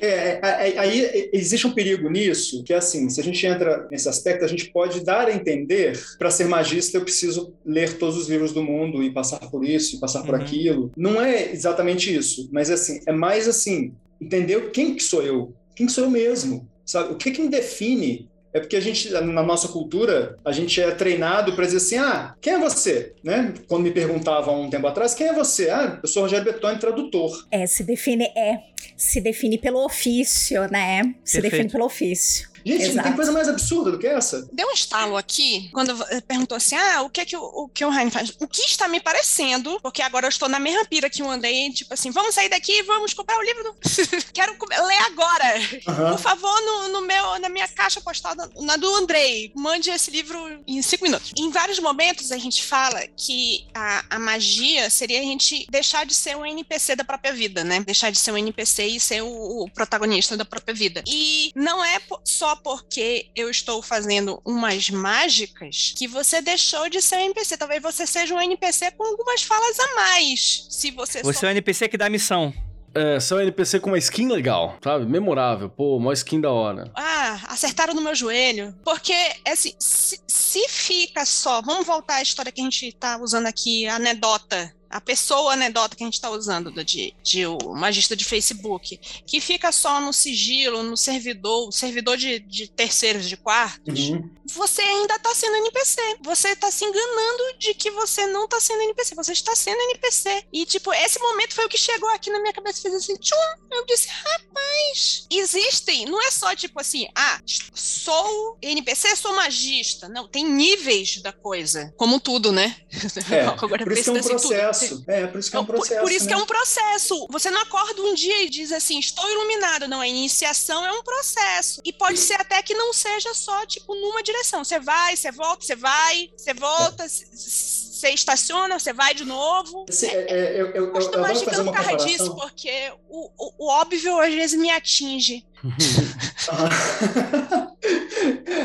É, é, aí existe um perigo nisso, que é assim, se a gente entra nesse aspecto, a gente pode dar a entender, para ser magista eu preciso ler todos os livros do mundo e passar por isso, e passar por uhum. aquilo. Não é exatamente isso, mas assim, é mais assim, entender quem que sou eu, quem sou eu mesmo? Sabe? O que, que me define? É porque a gente, na nossa cultura, a gente é treinado para dizer assim: ah, quem é você? Né? Quando me perguntavam um tempo atrás, quem é você? Ah, eu sou Rogério Betoni, tradutor. É, se define, é, se define pelo ofício, né? Se Perfeito. define pelo ofício. Gente, Exato. não tem coisa mais absurda do que essa? Deu um estalo aqui, quando perguntou assim: ah, o que é que o, o, que o Heine faz? O que está me parecendo, porque agora eu estou na mesma pira que o andei, tipo assim, vamos sair daqui e vamos comprar o livro do... Quero ler agora. Uhum. Por favor, no, no, meu, na minha caixa postal, na do Andrei, mande esse livro em cinco minutos. Em vários momentos a gente fala que a, a magia seria a gente deixar de ser um NPC da própria vida, né? Deixar de ser um NPC e ser o, o protagonista da própria vida. E não é só porque eu estou fazendo umas mágicas que você deixou de ser um NPC. Talvez você seja um NPC com algumas falas a mais. Se você Você só... é um NPC que dá missão. É, só um NPC com uma skin legal, sabe? Memorável. Pô, uma skin da hora. Ah, acertaram no meu joelho. Porque, assim, se, se fica só. Vamos voltar à história que a gente tá usando aqui, a anedota a pessoa anedota que a gente está usando de, de o magista de Facebook, que fica só no sigilo, no servidor, servidor de, de terceiros, de quartos, uhum. você ainda está sendo NPC. Você está se enganando de que você não está sendo NPC. Você está sendo NPC. E, tipo, esse momento foi o que chegou aqui na minha cabeça. Fez assim, tchum! Eu disse, rapaz, existem. Não é só, tipo assim, ah, sou NPC, sou magista. Não, tem níveis da coisa. Como tudo, né? É, Agora, por isso que é um processo processo. É, por isso que é um processo. Por, por isso né? que é um processo. Você não acorda um dia e diz assim, estou iluminado. Não, a iniciação é um processo. E pode ser até que não seja só, tipo, numa direção. Você vai, você volta, você vai, você volta, você estaciona, você vai de novo. Esse, é, é, eu, eu, eu, eu fazer uma comparação. disso, porque o, o, o óbvio às vezes me atinge.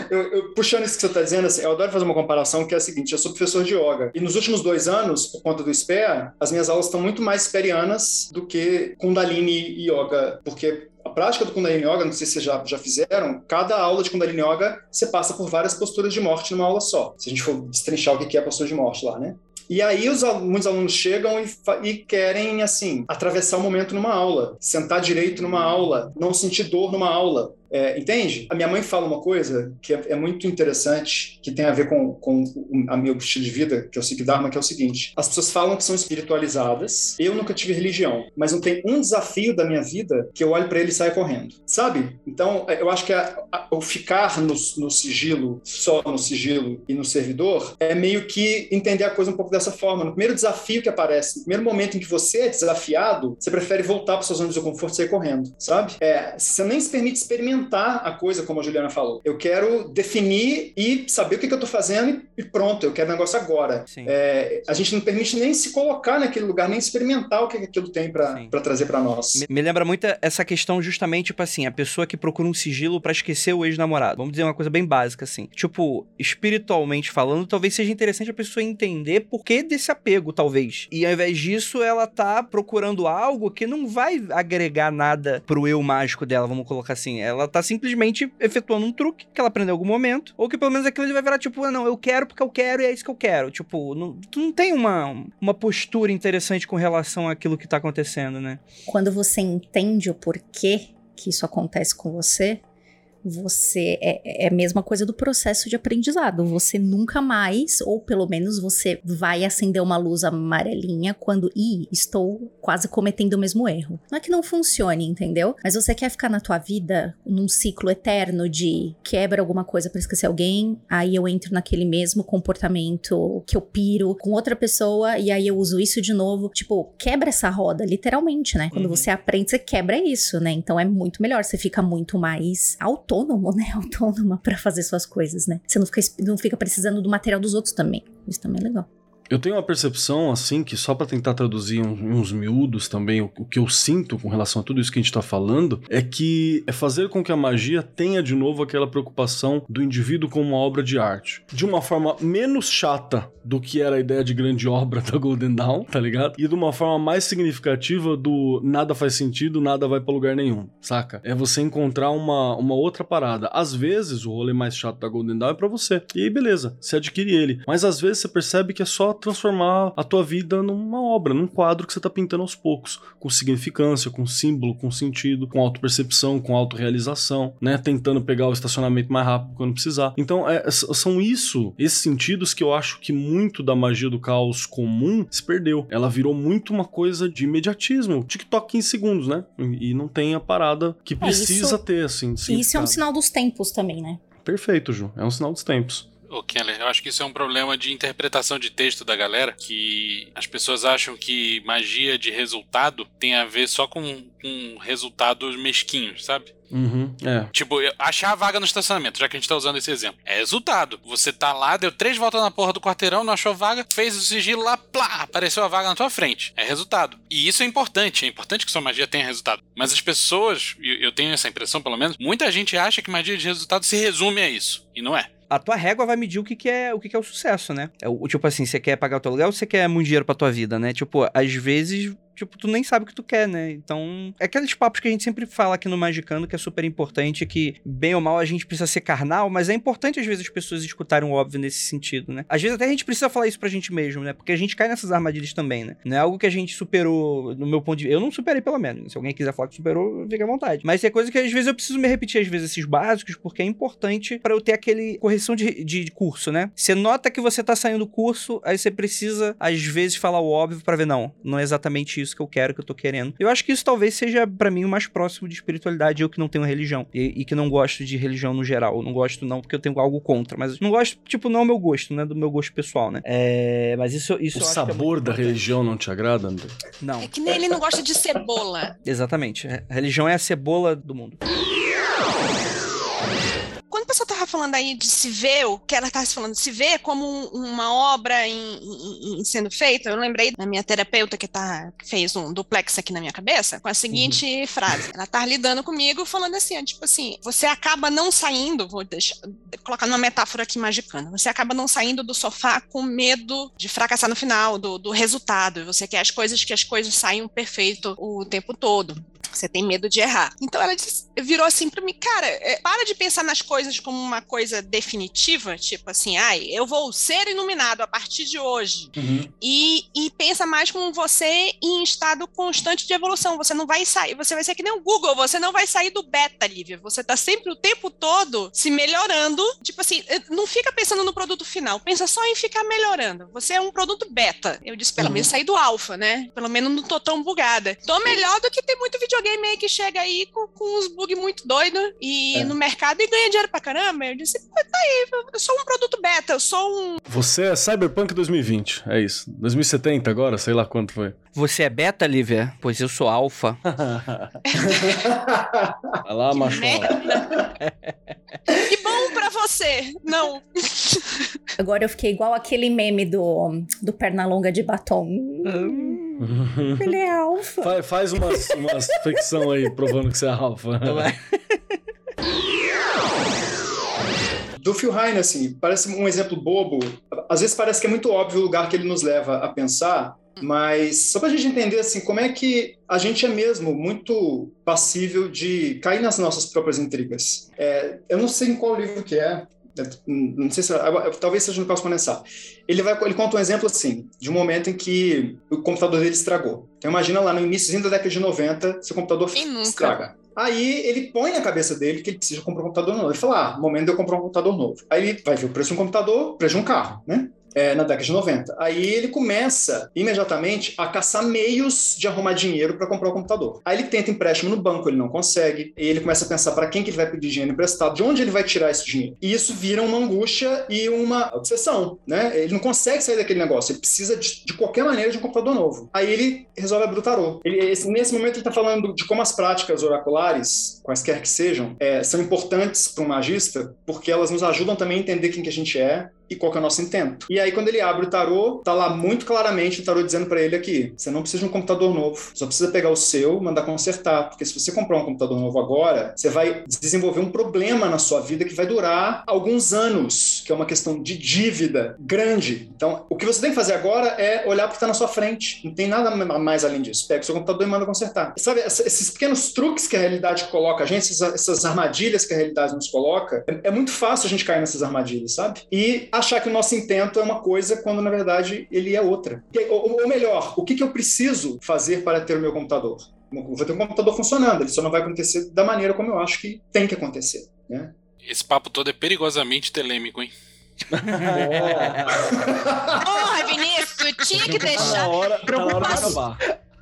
eu, eu, puxando isso que você está dizendo, assim, eu adoro fazer uma comparação que é a seguinte: eu sou professor de yoga e nos últimos dois anos, por conta do SPEA, as minhas aulas estão muito mais sperianas do que Kundalini Yoga, porque a prática do Kundalini Yoga, não sei se vocês já, já fizeram, cada aula de Kundalini Yoga você passa por várias posturas de morte numa aula só. Se a gente for destrinchar o que é a postura de morte lá, né? E aí os, muitos alunos chegam e, e, querem, assim, atravessar o momento numa aula, sentar direito numa aula, não sentir dor numa aula. É, entende? A minha mãe fala uma coisa que é, é, muito interessante, que tem a ver com, com o a meu estilo de vida, que é o Sikh Dharma, que é o seguinte: as pessoas falam que são espiritualizadas. Eu nunca tive religião, mas não tem um desafio da minha vida que eu olho para ele e saia correndo, sabe? Então, é, eu acho que a, a, o ficar no, no sigilo, só no sigilo e no servidor, é meio que entender a coisa um pouco dessa forma. No primeiro desafio que aparece, no primeiro momento em que você é desafiado, você prefere voltar para sua zona de conforto e sair correndo, sabe? É, você nem se permite experimentar a coisa, como a Juliana falou. Eu quero definir e saber o que, que eu estou fazendo e pronto, eu quero o negócio agora. É, a gente não permite nem se colocar naquele lugar, nem experimentar o que, que aquilo tem para trazer para nós. Me, me, lembra muito essa questão, justamente, tipo assim, a pessoa que procura um sigilo para esquecer o ex-namorado. Vamos dizer uma coisa bem básica, assim. Tipo, espiritualmente falando, talvez seja interessante a pessoa entender por que desse apego, talvez. E ao invés disso, ela tá procurando algo que não vai agregar nada pro eu mágico dela, vamos colocar assim. Ela tá simplesmente efetuando um truque que ela aprendeu em algum momento, ou que pelo menos aquilo vai virar tipo, ah, não, eu quero porque eu quero e é isso que eu quero. Tipo, não, tu não tem uma, uma postura interessante com relação àquilo que tá acontecendo, né? Quando você entende o porquê que isso acontece com você, você é, é, a mesma coisa do processo de aprendizado. Você nunca mais, ou pelo menos você vai acender uma luz amarelinha quando, ih, estou quase cometendo o mesmo erro. Não é que não funcione, entendeu? Mas você quer ficar na tua vida num ciclo eterno de quebra alguma coisa para esquecer alguém, aí eu entro naquele mesmo comportamento que eu piro com outra pessoa e aí eu uso isso de novo. Tipo, quebra essa roda, literalmente, né? Quando uhum. você aprende, você quebra isso, né? Então é muito melhor, você fica muito mais autônomo autônomo, né? Autônoma para fazer suas coisas, né? Você não fica, não fica precisando do material dos outros também. Isso também é legal. Eu tenho uma percepção, assim, que só para tentar traduzir uns, uns miúdos também, o, o, que eu sinto com relação a tudo isso que a gente tá falando, é que é fazer com que a magia tenha de novo aquela preocupação do indivíduo como uma obra de arte. De uma forma menos chata do que era a ideia de grande obra da Golden Dawn, tá ligado? E de uma forma mais significativa do nada faz sentido, nada vai para lugar nenhum, saca? É você encontrar uma, uma outra parada. Às vezes, o rolê mais chato da Golden Dawn é pra você. E aí, beleza, você adquire ele. Mas às vezes você percebe que é só transformar a tua vida numa obra, num quadro que você tá pintando aos poucos, com significância, com símbolo, com sentido, com autopercepção, com autorrealização, né? Tentando pegar o estacionamento mais rápido quando precisar. Então, é, são isso, esses sentidos que eu acho que muito da magia do caos comum se perdeu. Ela virou muito uma coisa de imediatismo. TikTok 15 segundos, né? E não tem a parada que é, precisa é, isso, ter, assim. Isso é um sinal dos tempos também, né? Perfeito, Ju. É um sinal dos tempos. Ô, Keller, eu acho que isso é um problema de interpretação de texto da galera, que as pessoas acham que magia de resultado tem a ver só com, com resultados mesquinhos, sabe? Uhum, é. Tipo, achar a vaga no estacionamento, já que a gente tá usando esse exemplo. É resultado. Você tá lá, deu três voltas na porra do quarteirão, não achou vaga, fez o sigilo lá, plá, apareceu a vaga na tua frente. É resultado. E isso é importante, é importante que sua magia tenha resultado. Mas as pessoas, eu tenho essa impressão pelo menos, muita gente acha que magia de resultado se resume a isso. E não é a tua régua vai medir o que, que é o que, que é o sucesso, né? É o, tipo assim, você quer pagar o teu aluguel ou você quer muito dinheiro pra tua vida, né? Tipo, às vezes tipo, tu nem sabe o que tu quer, né? Então, é aqueles papos que a gente sempre fala aqui no Magicando, que é super importante, que bem ou mal a gente precisa ser carnal, mas é importante às vezes as pessoas escutarem o óbvio nesse sentido, né? Às vezes até a gente precisa falar isso pra gente mesmo, né? Porque a gente cai nessas armadilhas também, né? Não é algo que a gente superou, no meu ponto de vista. Eu não superei, pelo menos. Se alguém quiser falar que superou, fica à vontade. Mas é coisa que às vezes eu preciso me repetir, às vezes, esses básicos, porque é importante para eu ter aquele correção de, de curso, né? Você nota que você tá saindo do curso, aí você precisa, às vezes, falar o óbvio para ver, não, não é exatamente isso que eu quero, que eu tô querendo querendo. Eu acho que isso talvez seja para mim o mais próximo de espiritualidade, eu que não tenho religião e, e, que não gosto de religião no geral. Eu não gosto não porque eu tenho algo contra, mas não gosto, tipo, não é o meu gosto, né, do meu gosto pessoal, né? É, mas isso isso O é sabor é da religião não te agrada, André? Não. É que nem ele não gosta de cebola. Exatamente. A religião é a cebola do mundo quando a pessoa estava falando aí de se ver, o que ela estava falando, se ver como um, uma obra em, em, em, sendo feita, eu lembrei da minha terapeuta que, tá, fez um duplex aqui na minha cabeça, com a seguinte uhum. frase. Ela tá lidando comigo falando assim, tipo assim, você acaba não saindo, vou deixar, colocar numa metáfora aqui magicana, você acaba não saindo do sofá com medo de fracassar no final, do, do resultado. Você quer as coisas que as coisas saiam perfeito o tempo todo. Você tem medo de errar. Então ela disse- virou assim pra mim, cara, é, para de pensar nas coisas como uma coisa definitiva, tipo assim, ai, eu vou ser iluminado a partir de hoje. Uhum. E, e pensa mais como você em estado constante de evolução. Você não vai sair, você vai ser que nem o Google, você não vai sair do beta, Lívia. Você tá sempre o tempo todo se melhorando. Tipo assim, eh, não fica pensando no produto final, pensa só em ficar melhorando. Você é um produto beta. Eu disse, pelo Uhum. menos sair do alfa, né? Pelo menos não tô tão bugada. Tô melhor do que tem muito videogame aí que chega aí com, com uns bugs muito doidos e É. no mercado e ganha dinheiro pra caramba. Eu disse, pô, tá aí, eu sou um produto beta, eu sou um Você é Cyberpunk 2020, é isso. 2070 agora, sei lá quanto foi. Você é beta, Lívia? Pois eu sou alfa. Vai lá, Que macho. merda. que bom pra você. Não. Agora eu fiquei igual aquele meme do, do Pernalonga de batom. Hum, ele é alfa. Faz, faz umas, umas ficção aí, provando que você é alfa. Do Phil Heine, assim, parece um exemplo bobo. Às vezes parece que é muito óbvio o lugar que ele nos leva a pensar, mas só pra gente entender, assim, como é que a gente é mesmo muito passível de cair nas nossas próprias intrigas. É, eu não sei em qual livro que é, não sei se talvez seja no Caos Condensar. Ele vai, ele conta um exemplo assim de um momento em que o computador dele estragou. Então imagina lá no início da década de 90, seu computador estraga. Aí ele põe na cabeça dele que ele precisa comprar um computador novo. Ele fala: ah, momento de eu comprar um computador novo. Aí ele vai ver o preço de um computador, o preço de um carro, né? É, na década de 90. Aí ele começa imediatamente a caçar meios de arrumar dinheiro para comprar o computador. Aí ele tenta empréstimo no banco, ele não consegue. E ele começa a pensar para quem que ele vai pedir dinheiro emprestado, de onde ele vai tirar esse dinheiro. E isso vira uma angústia e uma obsessão, né? Ele não consegue sair daquele negócio, ele precisa de, de qualquer maneira de um computador novo. Aí ele resolve abrir o tarô. Ele, esse- nesse momento ele está falando de como as práticas oraculares, quaisquer que sejam, é, são importantes para um magista, porque elas nos ajudam também a entender quem que a gente é e qual é o nosso intento. E aí, quando ele abre o tarô, tá lá muito claramente o tarô dizendo para ele aqui: você não precisa de um computador novo, só precisa pegar o seu, mandar consertar, porque se você comprar um computador novo agora, você vai desenvolver um problema na sua vida que vai durar alguns anos, que é uma questão de dívida grande. Então, o que você tem que fazer agora é olhar para o que está na sua frente. Não tem nada mais além disso. Pega o seu computador e manda consertar. Sabe, esses pequenos truques que a realidade coloca a gente, essas, essas armadilhas que a realidade nos coloca, é, é muito fácil a gente cair nessas armadilhas, sabe? E achar que o nosso intento é uma coisa quando na verdade ele é outra. Ou, melhor, o que, eu preciso fazer para ter o meu computador? Eu vou ter um computador funcionando, ele só não vai acontecer da maneira como eu acho que tem que acontecer. Né? Esse papo todo é perigosamente telêmico, hein? Porra, Vinícius, tu tinha que Tá na deixar. hora, tá na hora de acabar.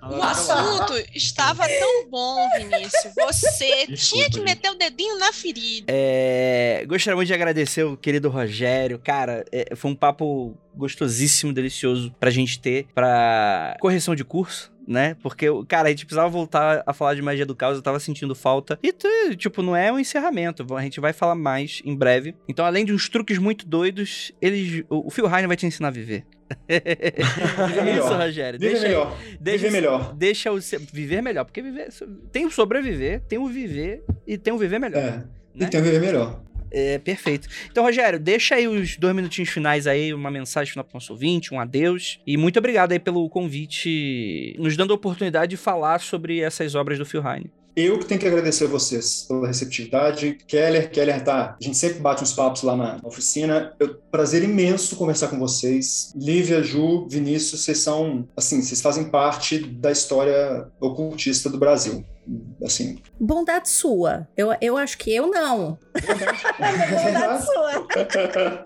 Tá O acabar. assunto estava tão bom, Vinícius. Você tinha que gente. meter o dedinho na ferida. É, gostaria muito de agradecer o querido Rogério. Cara, é, foi um papo gostosíssimo, delicioso pra gente ter pra correção de curso. Né? Porque, cara, a gente precisava voltar a falar de magia do caos, eu tava sentindo falta. E, tipo, não é um encerramento. A gente vai falar mais em breve. Então, além de uns truques muito doidos, eles. O o Phil Heine vai te ensinar a viver. Isso, melhor. Rogério. Viver Deixa, melhor. deixa- Viver melhor. Deixa o viver melhor. Porque viver. Tem o sobreviver, tem o viver e tem o viver melhor. É. Né? E tem que viver melhor. É, perfeito. Então, Rogério, deixa aí os dois minutinhos finais aí, uma mensagem final pro nosso ouvinte, um adeus. E muito obrigado aí pelo convite, nos dando a oportunidade de falar sobre essas obras do Phil Heine. Eu que tenho que agradecer a vocês pela receptividade. Keller, Keller tá. A gente sempre bate uns papos lá na oficina. Eu, prazer imenso conversar com vocês. Lívia, Ju, Vinícius, vocês são, assim, vocês fazem parte da história ocultista do Brasil. Assim, Bondade sua. Eu, eu acho que eu não. Bondade sua.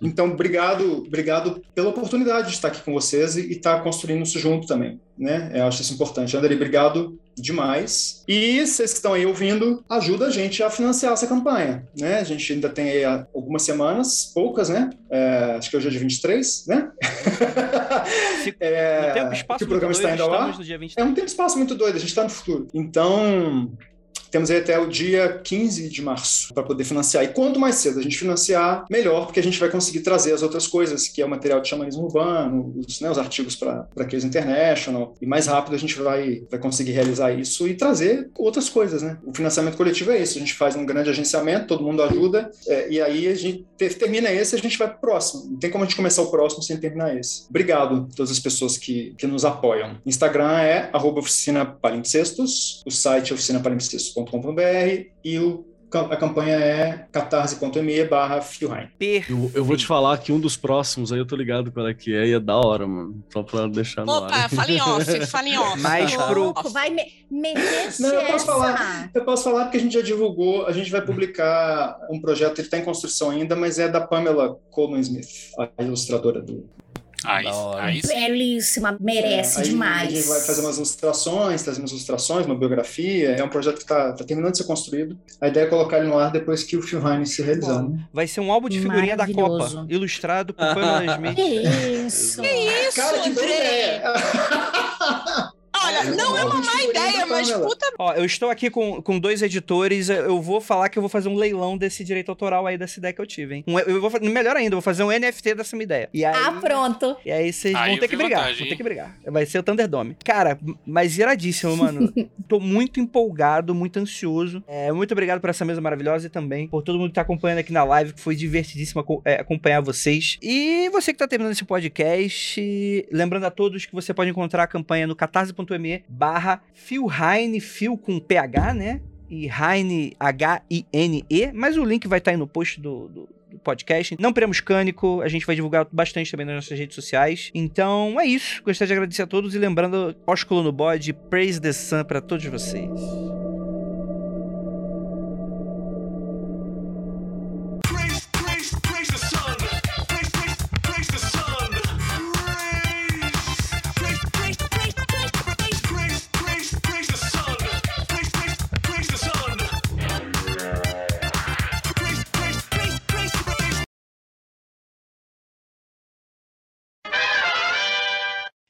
Então, obrigado, obrigado pela oportunidade de estar aqui com vocês e estar construindo isso junto também, né? Eu acho isso importante. Andrei, obrigado demais. E vocês que estão aí ouvindo, ajuda a gente a financiar essa campanha, né? A gente ainda tem aí algumas semanas, poucas, né? É, acho que hoje é dia 23, né? Se- É, tempo e espaço que o programa está indo ao ar. estamos no dia 23. É um tempo espaço muito doido, a gente está no futuro. Então, temos aí até o dia 15 de março para poder financiar. E quanto mais cedo a gente financiar, melhor, porque a gente vai conseguir trazer as outras coisas, que é o material de xamanismo urbano, os, né, os artigos para Case International, e mais rápido a gente vai, vai conseguir realizar isso e trazer outras coisas, né? O financiamento coletivo é isso, a gente faz um grande agenciamento, todo mundo ajuda, é, e aí a gente termina esse, a gente vai pro próximo. Não tem como a gente começar o próximo sem terminar esse. Obrigado a todas as pessoas que, que nos apoiam. Instagram é arroba oficina palimpsestos, o site é oficinapalimpsestos.com.br e o a campanha é catarse.me barra eu, eu vou te falar que um dos próximos aí eu tô ligado qual é que é e é da hora, mano. Só pra deixar no Opa, ar. fala em off, fala em off. Mais pro... Vai me meter Não, eu posso falar. Eu posso falar porque a gente já divulgou, a gente vai publicar um projeto, ele está em construção ainda, mas é da Pamela Coleman Smith, a ilustradora do, Aí, aí sim. Belíssima, merece É, aí demais. A gente vai fazer umas ilustrações, trazer umas ilustrações, uma biografia. É um projeto que está terminando de ser construído. A ideia é colocar ele no ar depois que o Phil Hines se realizar. né? Vai ser um álbum de figurinha da Copa, ilustrado por Pamela Smith. Que isso? Isso, Cara, que boa ideia! Olha, não é uma má ideia, mas puta. Ó, eu estou aqui com, com dois editores, eu vou falar que eu vou fazer um leilão desse direito autoral aí dessa ideia que eu tive, hein? Um- eu vou, melhor ainda, eu vou fazer um NFT dessa minha ideia. E aí, Ah, pronto. E aí vocês Aí vão ter que brigar, vantagem, vão ter que brigar. Vai ser o Thunderdome. Cara, mas iradíssimo, mano. Tô muito empolgado, muito ansioso. É, muito obrigado por essa mesa maravilhosa e também por todo mundo que tá acompanhando aqui na live, que foi divertidíssimo é, acompanhar vocês. E você que tá terminando esse podcast, lembrando a todos que você pode encontrar a campanha no catarse.me barra Philheine, Phil com PH, né? E Heine, H-I-N-E, mas o link vai estar aí no post do- do, podcast. Não Premos Cânico, a gente vai divulgar bastante também nas nossas redes sociais. Então é isso. Gostaria de agradecer a todos e lembrando, ósculo no bode, praise the sun pra todos vocês.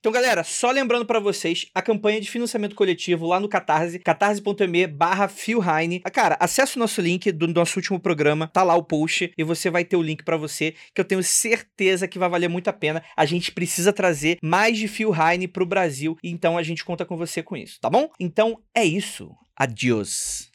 Então, galera, só lembrando pra vocês, a campanha de financiamento coletivo lá no Catarse, catarse.me barra Philheine. Ah, Cara, acesse o nosso link do nosso último programa, tá lá o post, e você vai ter o link pra você, que eu tenho certeza que vai valer muito a pena. A gente precisa trazer mais de Philheine pro Brasil, então a gente conta com você com isso, tá bom? Então, é isso. Adiós.